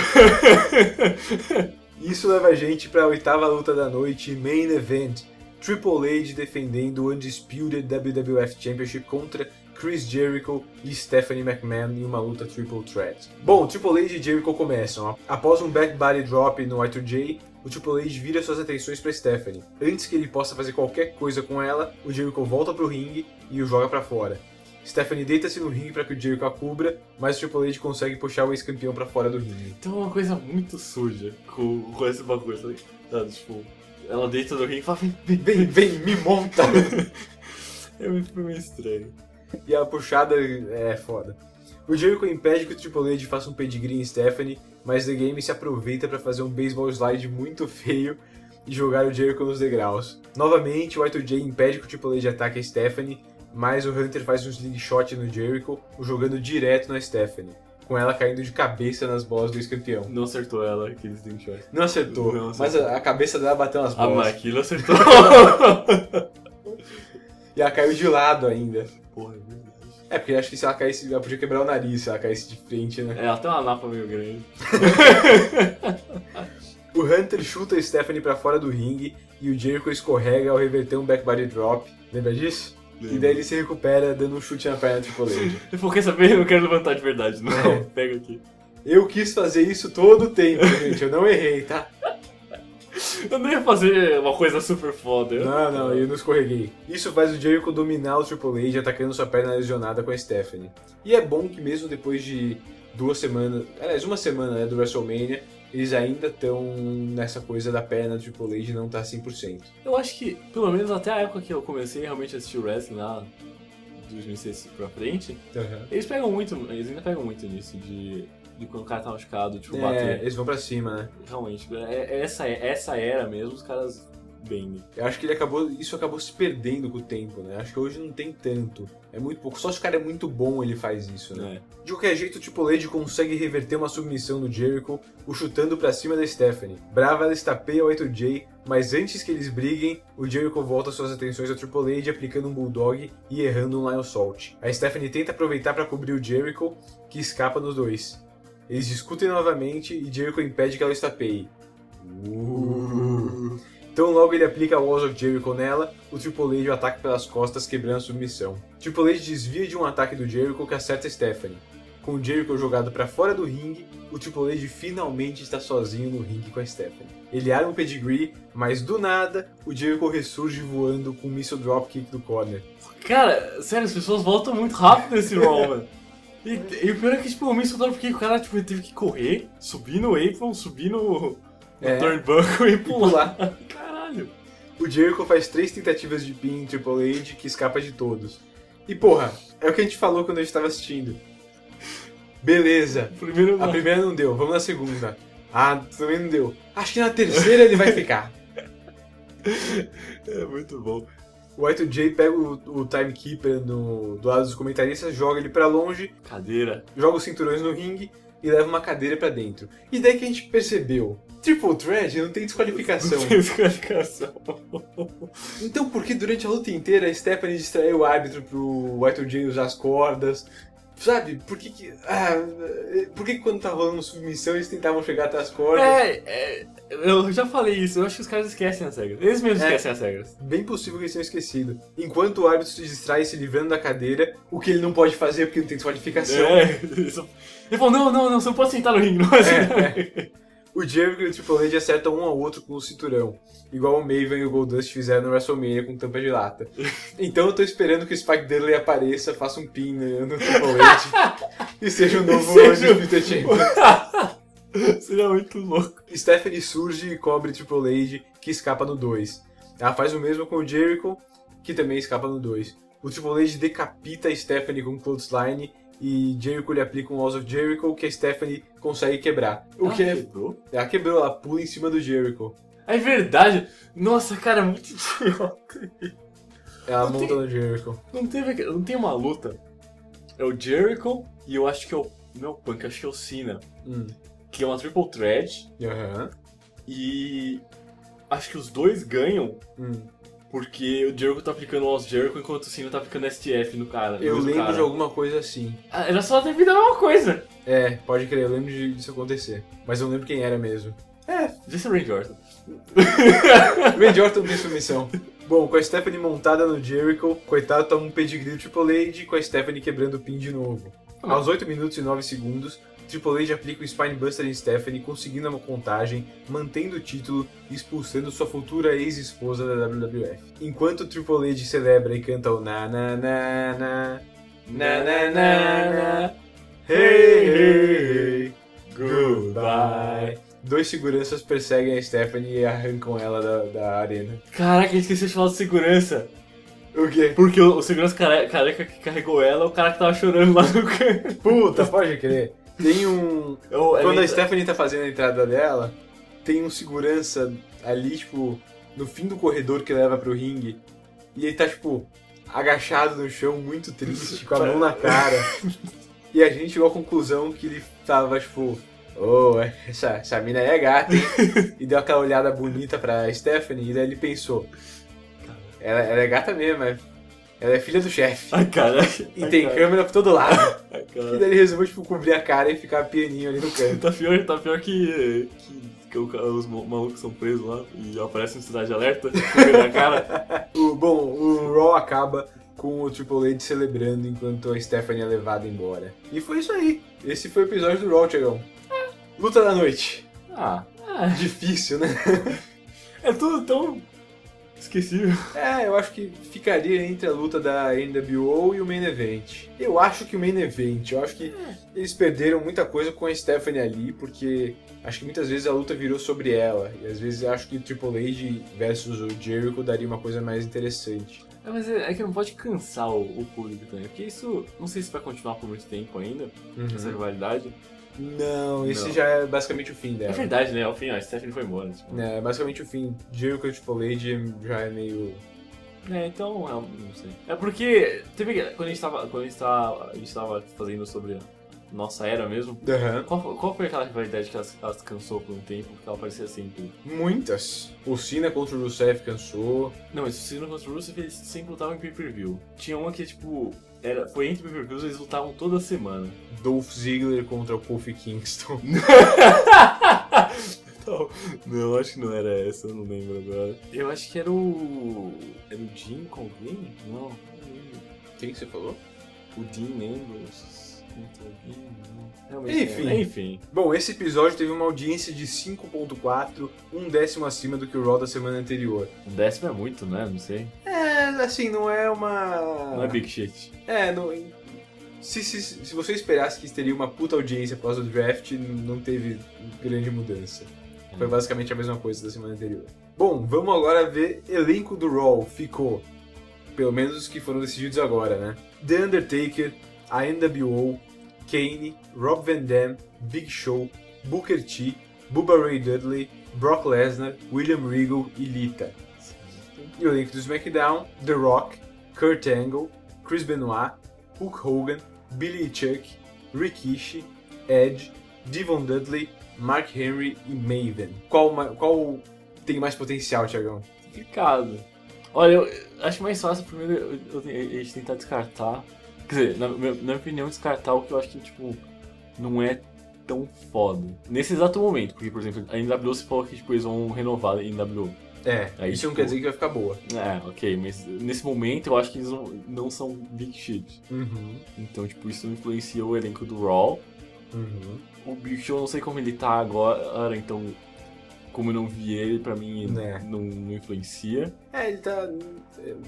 [laughs] Isso leva a gente para a oitava luta da noite, Main Event. Triple H defendendo o Undisputed WWF Championship contra Chris Jericho e Stephanie McMahon em uma luta Triple Threat. Bom, Triple H e Jericho começam. Após um back body drop no Y2J, o Triple H vira suas atenções para Stephanie. Antes que ele possa fazer qualquer coisa com ela, o Jericho volta pro ringue e o joga para fora. Stephanie deita-se no ringue para que o Jericho a cubra, mas o Triple H consegue puxar o ex-campeão para fora do ringue. Tem uma coisa muito suja com, com esse bagulho, sabe? Sabe, Tipo, ela deita no ringue e fala, vem, vem, Vem, me monta! [laughs] É muito meio estranho. e a puxada é foda. O Jericho impede que o Triple H faça um pedigree em Stephanie, mas The Game se aproveita para fazer um baseball slide muito feio e jogar o Jericho nos degraus. Novamente, o Y2J impede que o Triple H ataque a Stephanie, mas o Hunter faz um slingshot no Jericho, jogando direto na Stephanie, com ela caindo de cabeça nas bolas do ex-campeão. Não acertou ela, aquele slingshot. Não acertou, Não mas acertou. a, a cabeça dela bateu nas Ah, bolas. mas aquilo acertou. [laughs] E ela caiu de lado ainda. Porra, é verdade. É, porque acho que se ela caísse, ela podia quebrar o nariz se ela caísse de frente, né? É, ela tem uma napa meio grande. [laughs] O Hunter chuta a Stephanie pra fora do ringue e o Jericho escorrega ao reverter um back body drop. Lembra disso? E Lembro. daí ele se recupera dando um chute na perna do Triple H. Falou, quer saber? Eu não quero levantar de verdade, não. É. [laughs] Pega aqui. Eu quis fazer isso todo o tempo, gente. Eu não errei, tá? Eu não ia fazer uma coisa super foda. Eu... Não, não, eu não escorreguei. Isso faz o Jericho dominar o Triple H atacando sua perna lesionada com a Stephanie. E é bom que mesmo depois de duas semanas, aliás, uma semana né, do WrestleMania, eles ainda estão nessa coisa da perna do Triple H não tá 100%. Eu acho que, pelo menos até a época que eu comecei realmente a assistir o wrestling lá, de 2006 pra frente, eles pegam muito, eles ainda pegam muito nisso, de, de quando o cara tá machucado, tipo, É, bater. eles vão pra cima, né? Realmente, é- é- essa, essa era mesmo, os caras bem. Eu acho que ele acabou, isso acabou se perdendo com o tempo, né? Acho que hoje não tem tanto. É muito pouco. Só se o cara é muito bom ele faz isso, né? É. De qualquer jeito, o Triple H consegue reverter uma submissão no Jericho, o chutando pra cima da Stephanie. Brava, ela estapeia o 8J, mas antes que eles briguem, o Jericho volta suas atenções ao Triple H aplicando um Bulldog e errando um Lion Salt. A Stephanie tenta aproveitar pra cobrir o Jericho, que escapa nos dois. Eles discutem novamente e Jericho impede que ela estapeie. Uh. Então logo ele aplica o Walls of Jericho nela, o Triple H o ataca pelas costas quebrando a submissão. Triple H desvia de um ataque do Jericho que acerta Stephanie. Com o Jericho jogado para fora do ringue, o Triple H finalmente está sozinho no ringue com a Stephanie. Ele arma um pedigree, mas do nada, o Jericho ressurge voando com um missile dropkick do corner. Cara, sério, as pessoas voltam muito rápido nesse [laughs] Raw, mano. E, e o pior é que, tipo, o Miss porque o cara tipo, teve que correr, subir no apron, subir no, no É. turnbuckle e pular. pular. Caralho. O Jericho faz três tentativas de pin em Triple H que escapa de todos. E porra, é o que a gente falou quando a gente tava assistindo. Beleza. Primeiro A primeira não deu, vamos na segunda. Ah, também não deu. Acho que na terceira ele vai ficar. [laughs] É muito bom. O Y2J pega o, o Timekeeper no, do lado dos comentaristas, joga ele pra longe, Cadeira. joga os cinturões no ringue e leva uma cadeira pra dentro. E daí que a gente percebeu, Triple Threat não tem desqualificação. Não tem desqualificação. Então por que durante a luta inteira a Stephanie distraiu o árbitro pro Y2J usar as cordas? Sabe, por que que... Ah, por que que quando tá rolando submissão eles tentavam chegar até as cordas? É, é, eu já falei isso, eu acho que os caras esquecem as regras. Eles mesmos É. esquecem as regras. Bem possível que eles tenham esquecido. Enquanto o árbitro se distrai se livrando da cadeira, o que ele não pode fazer porque não tem desqualificação. É, [laughs] Ele falou, não, não, não, você não pode sentar no ringue, não pode sentar no ringue. O Jericho e o Triple H acertam um ao outro com o cinturão, igual o Maven e o Goldust fizeram no WrestleMania com tampa de lata. [laughs] Então eu tô esperando que o Spike Dudley apareça, faça um pin no no Triple H e seja o novo Seja Undisputed Champion. [laughs] Seria muito louco. Stephanie surge e cobre Triple H, que escapa no 2. Ela faz o mesmo com o Jericho, que também escapa no 2. O Triple H decapita a Stephanie com um clothesline e Jericho lhe aplica um Walls of Jericho que a Stephanie consegue quebrar. O Ela que é... quebrou? Ela quebrou, ela pula em cima do Jericho. É verdade. Nossa, cara, muito [laughs] idiota. Ela Não monta tem- no Jericho. Não teve, não tem uma luta. É o Jericho e eu acho que é o não é o Punk, acho que é o Cena, Hum. que é uma triple threat Aham. e acho que os dois ganham Hum. Porque o Jericho tá aplicando o Walls Jericho enquanto o Cena tá aplicando STF no cara. no Eu lembro cara. de alguma coisa assim. Ah, Era só ter vindo a mesma coisa. É, pode crer, eu lembro disso acontecer. Mas eu não lembro quem era mesmo. É, disse o Randy Orton. [laughs] Randy Orton tem submissão. Bom, com a Stephanie montada no Jericho, coitado toma um pedigree Triple H com a Stephanie quebrando o pin de novo. Aos 8 minutos e 9 segundos, Triple H aplica o Spinebuster em Stephanie, conseguindo a contagem, mantendo o título e expulsando sua futura ex-esposa da WWF. Enquanto Triple H celebra e canta o na na na na, Na na na na. Hey, hey, hey. Goodbye. Dois seguranças perseguem a Stephanie e arrancam ela da, da arena. Caraca, eu esqueci de falar de segurança. O quê? Porque o, o segurança care- careca que carregou ela é o cara que tava chorando lá no canto. Puta, pode crer. Tem um. Eu- Quando ele- a Stephanie tá fazendo a entrada dela, tem um segurança ali, tipo, no fim do corredor que leva pro ringue. E ele tá, tipo, agachado no chão, muito triste, com a mão na cara. [laughs] E a gente chegou à conclusão que ele tava, tipo, oh, essa, essa mina aí é gata, hein? E deu aquela olhada bonita pra Stephanie, e daí ele pensou. Ela, ela é gata mesmo, é- ela é filha do chefe. Ai, cara. E Ai, tem cara. câmera por todo lado. [laughs] Ai, E cara. daí ele resolveu, tipo, cobrir a cara e ficar pianinho ali no canto. Tá pior, tá pior que, que, que os ma- malucos são presos lá e aparecem no Cidade Alerta na cara. [laughs] O, bom, o Raw acaba com o Triple H celebrando enquanto a Stephanie é levada embora. E foi isso aí. Esse foi o episódio do Raw, Tiagão. Luta da noite. Ah, Difícil, né? é tudo tão esquecível. É, eu acho que ficaria entre a luta da NWO e o Main Event. Eu acho que o Main Event, eu acho que eles perderam muita coisa com a Stephanie ali, porque acho que muitas vezes a luta virou sobre ela. E às vezes eu acho que o Triple H versus o Jericho daria uma coisa mais interessante. É, mas é, é que não pode cansar o, o público também, porque isso não sei se vai continuar por muito tempo ainda, Uhum. essa rivalidade. Não, esse Não. já é basicamente o fim É dela. verdade, né? Ao fim, ó, a Stephanie foi embora. Tipo. É, basicamente o fim. Jericho e Triple H já é meio. É, então, é, não sei. É porque, teve, quando a gente tava, quando a gente tava, a gente tava fazendo sobre nossa era mesmo, Aham. qual, qual foi aquela rivalidade que ela, ela se cansou por um tempo, porque ela parecia sempre... Muitas. O Cena contra o Rusev cansou. Não, mas o Cena contra o Rusev, eles sempre lutavam em pay-per-view. Tinha uma que, tipo, era, foi entre pay-per-views, eles lutavam toda semana. Dolph Ziggler contra o Kofi Kingston. [laughs] Não, não, acho que não era essa, eu não lembro agora. Eu acho que era o... era o Dean com alguém? Não, não lembro. Quem que você falou? O Dean Ambrose Enfim. é, enfim. Bom, esse episódio teve uma audiência de 5.4, um décimo acima do que o Raw da semana anterior. Um décimo é muito, né? Não sei. É, assim, não é uma... Não é big shit. É, não... Se, se, se você esperasse que teria uma puta audiência após o draft, não teve grande mudança. Foi basicamente a mesma coisa da semana anterior. Bom, vamos agora ver elenco do Raw. Ficou, pelo menos os que foram decididos agora, né? The Undertaker, a NWO, Kane, Rob Van Dam, Big Show, Booker T, Bubba Ray Dudley, Brock Lesnar, William Regal e Lita. E o elenco do SmackDown, The Rock, Kurt Angle, Chris Benoit, Hulk Hogan, Billy Chuck, Rikishi, Edge, Devon Dudley, Mark Henry e Maven. Qual, qual tem mais potencial, Tiagão? Complicado. Olha, eu acho mais fácil primeiro a gente tentar descartar. Quer dizer, na, minha- na minha opinião, descartar o que eu acho que, tipo, não é tão foda. Nesse exato momento, porque, por exemplo, a NWO se falou que tipo, eles vão renovar a NWO. É, Aí, isso não tipo, quer dizer que vai ficar boa. É, ok, mas nesse momento eu acho que eles não, não são big shit. Uhum, Então, tipo, isso não influencia o elenco do Raw. uhum. O Big Show, eu não sei como ele tá agora, então, como eu não vi ele, pra mim Né. não, não influencia. É, ele tá,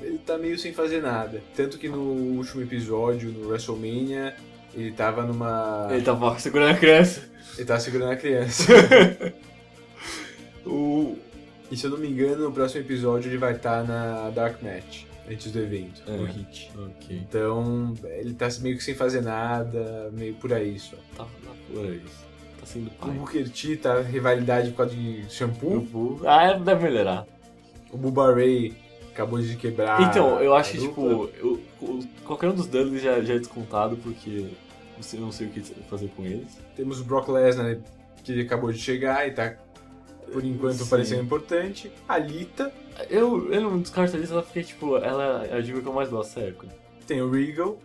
ele tá meio sem fazer nada. Tanto que no último episódio, no WrestleMania, ele tava numa... Ele tava segurando a criança. Ele tava segurando a criança. [laughs] O... E se eu não me engano, no próximo episódio ele vai estar na Dark Match, antes do evento, no É. Hit. Ok. Então, ele tá meio que sem fazer nada, meio por aí só. Tá, tá por aí. Tá sendo O pai. Booker T tá rivalidade por causa de shampoo. Ah, é, deve melhorar. O Bubba Ray acabou de quebrar. então, eu acho a que, tipo, eu- o- qualquer um dos Dudleys já, já é descontado, porque eu não sei o que fazer com eles. Temos o Brock Lesnar, que ele acabou de chegar e tá, por enquanto, Sim. parecendo importante. A Lita, Eu, eu não descarto eles, ela fica, tipo, ela é a diva que eu mais gosto época. tem o Regal,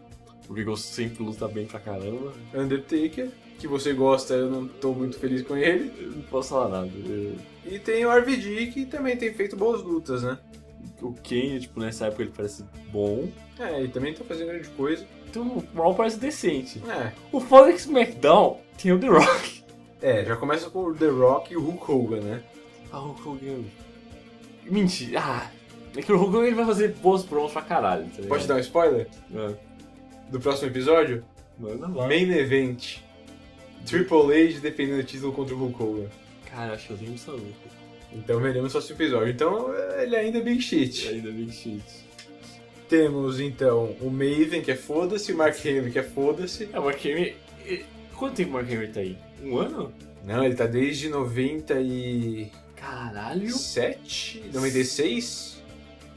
O Regal sempre luta bem pra caramba. Undertaker, que você gosta, eu não tô muito feliz com ele. Eu não posso falar nada. Eu- E tem o RVD, que também tem feito boas lutas, né? o Kane, tipo, nessa época ele parece bom. É, ele também tá fazendo grande coisa. Então o Raw parece decente. É, O foda é que SmackDown tem o The Rock. é, já começa com o The Rock e o Hulk Hogan, né? Ah, o Hulk Hogan. Mentira. Ah, é que o Hulk Hogan ele vai fazer boas promos pra caralho. Tá Pode dar um spoiler? dar? do próximo episódio? Manda lá. Main Event. Triple H defendendo o título contra o Hulk Hogan. Cara, acho que eu tenho essa luta. Então veremos o próximo episódio. Então ele ainda é Big Shit. Ainda bem shit. Temos então o Maven, que é foda-se, o Mark Henry, que é foda-se. É, o Mark Henry. e- Quanto tempo o Mark Henry tá aí? Um ano? Não, ele tá desde 97, Caralho! 96.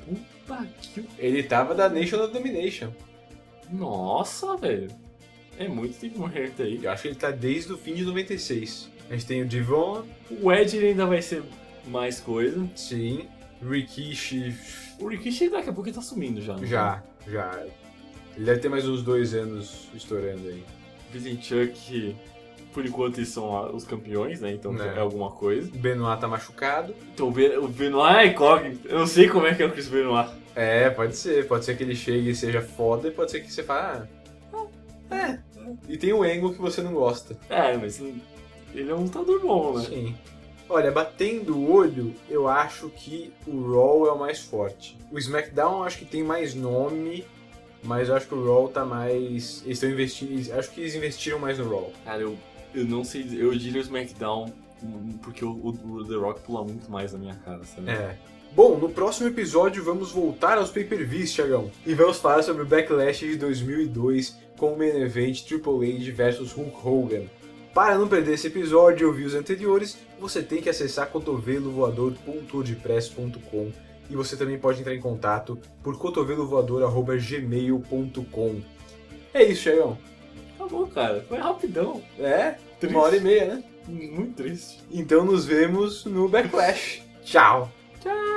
Puta que. Ele tava da Nation of Domination. Nossa, velho. É muito tempo tá aí. Eu acho que ele tá desde o fim de 96. A gente tem o Devon, O Ed ainda vai ser mais coisa. sim. Rikishi, O Rikishi daqui a pouco ele tá sumindo já. não já, já. Ele deve ter mais uns dois anos estourando aí. Vincent Chuck, por enquanto eles são os campeões, né? Então Né. é alguma coisa. O Benoit tá machucado. Então o Ben- o Benoit é incógnito. Eu não sei como é que é o Chris Benoit. É, pode ser. Pode ser que ele chegue e seja foda, e pode ser que você fale, ah, é. E tem o Angle que você não gosta. É, mas ele é um lutador bom, né? Sim. Olha, batendo o olho, eu acho que o Raw é o mais forte. O SmackDown eu acho que tem mais nome, mas eu acho que o Raw tá mais. Eles estão investindo. Acho que eles investiram mais no Raw. Cara, eu, eu não sei. Eu diria o SmackDown porque o, o- o The Rock pula muito mais na minha cara, sabe? É. Bom, no próximo episódio vamos voltar aos pay-per-views, Thiagão. E vamos falar sobre o Backlash de 2002 com o main event Triple H versus Hulk Hogan. Para não perder esse episódio e ouvir os anteriores, você tem que acessar cotovelovoador.wordpress.com e você também pode entrar em contato por cotovelovoador.gmail.com. É isso, Thiagão. Acabou, cara. Foi rapidão. É? Triste. Uma hora e meia, né? Muito triste. Então nos vemos no Backlash. Tchau! Tchau!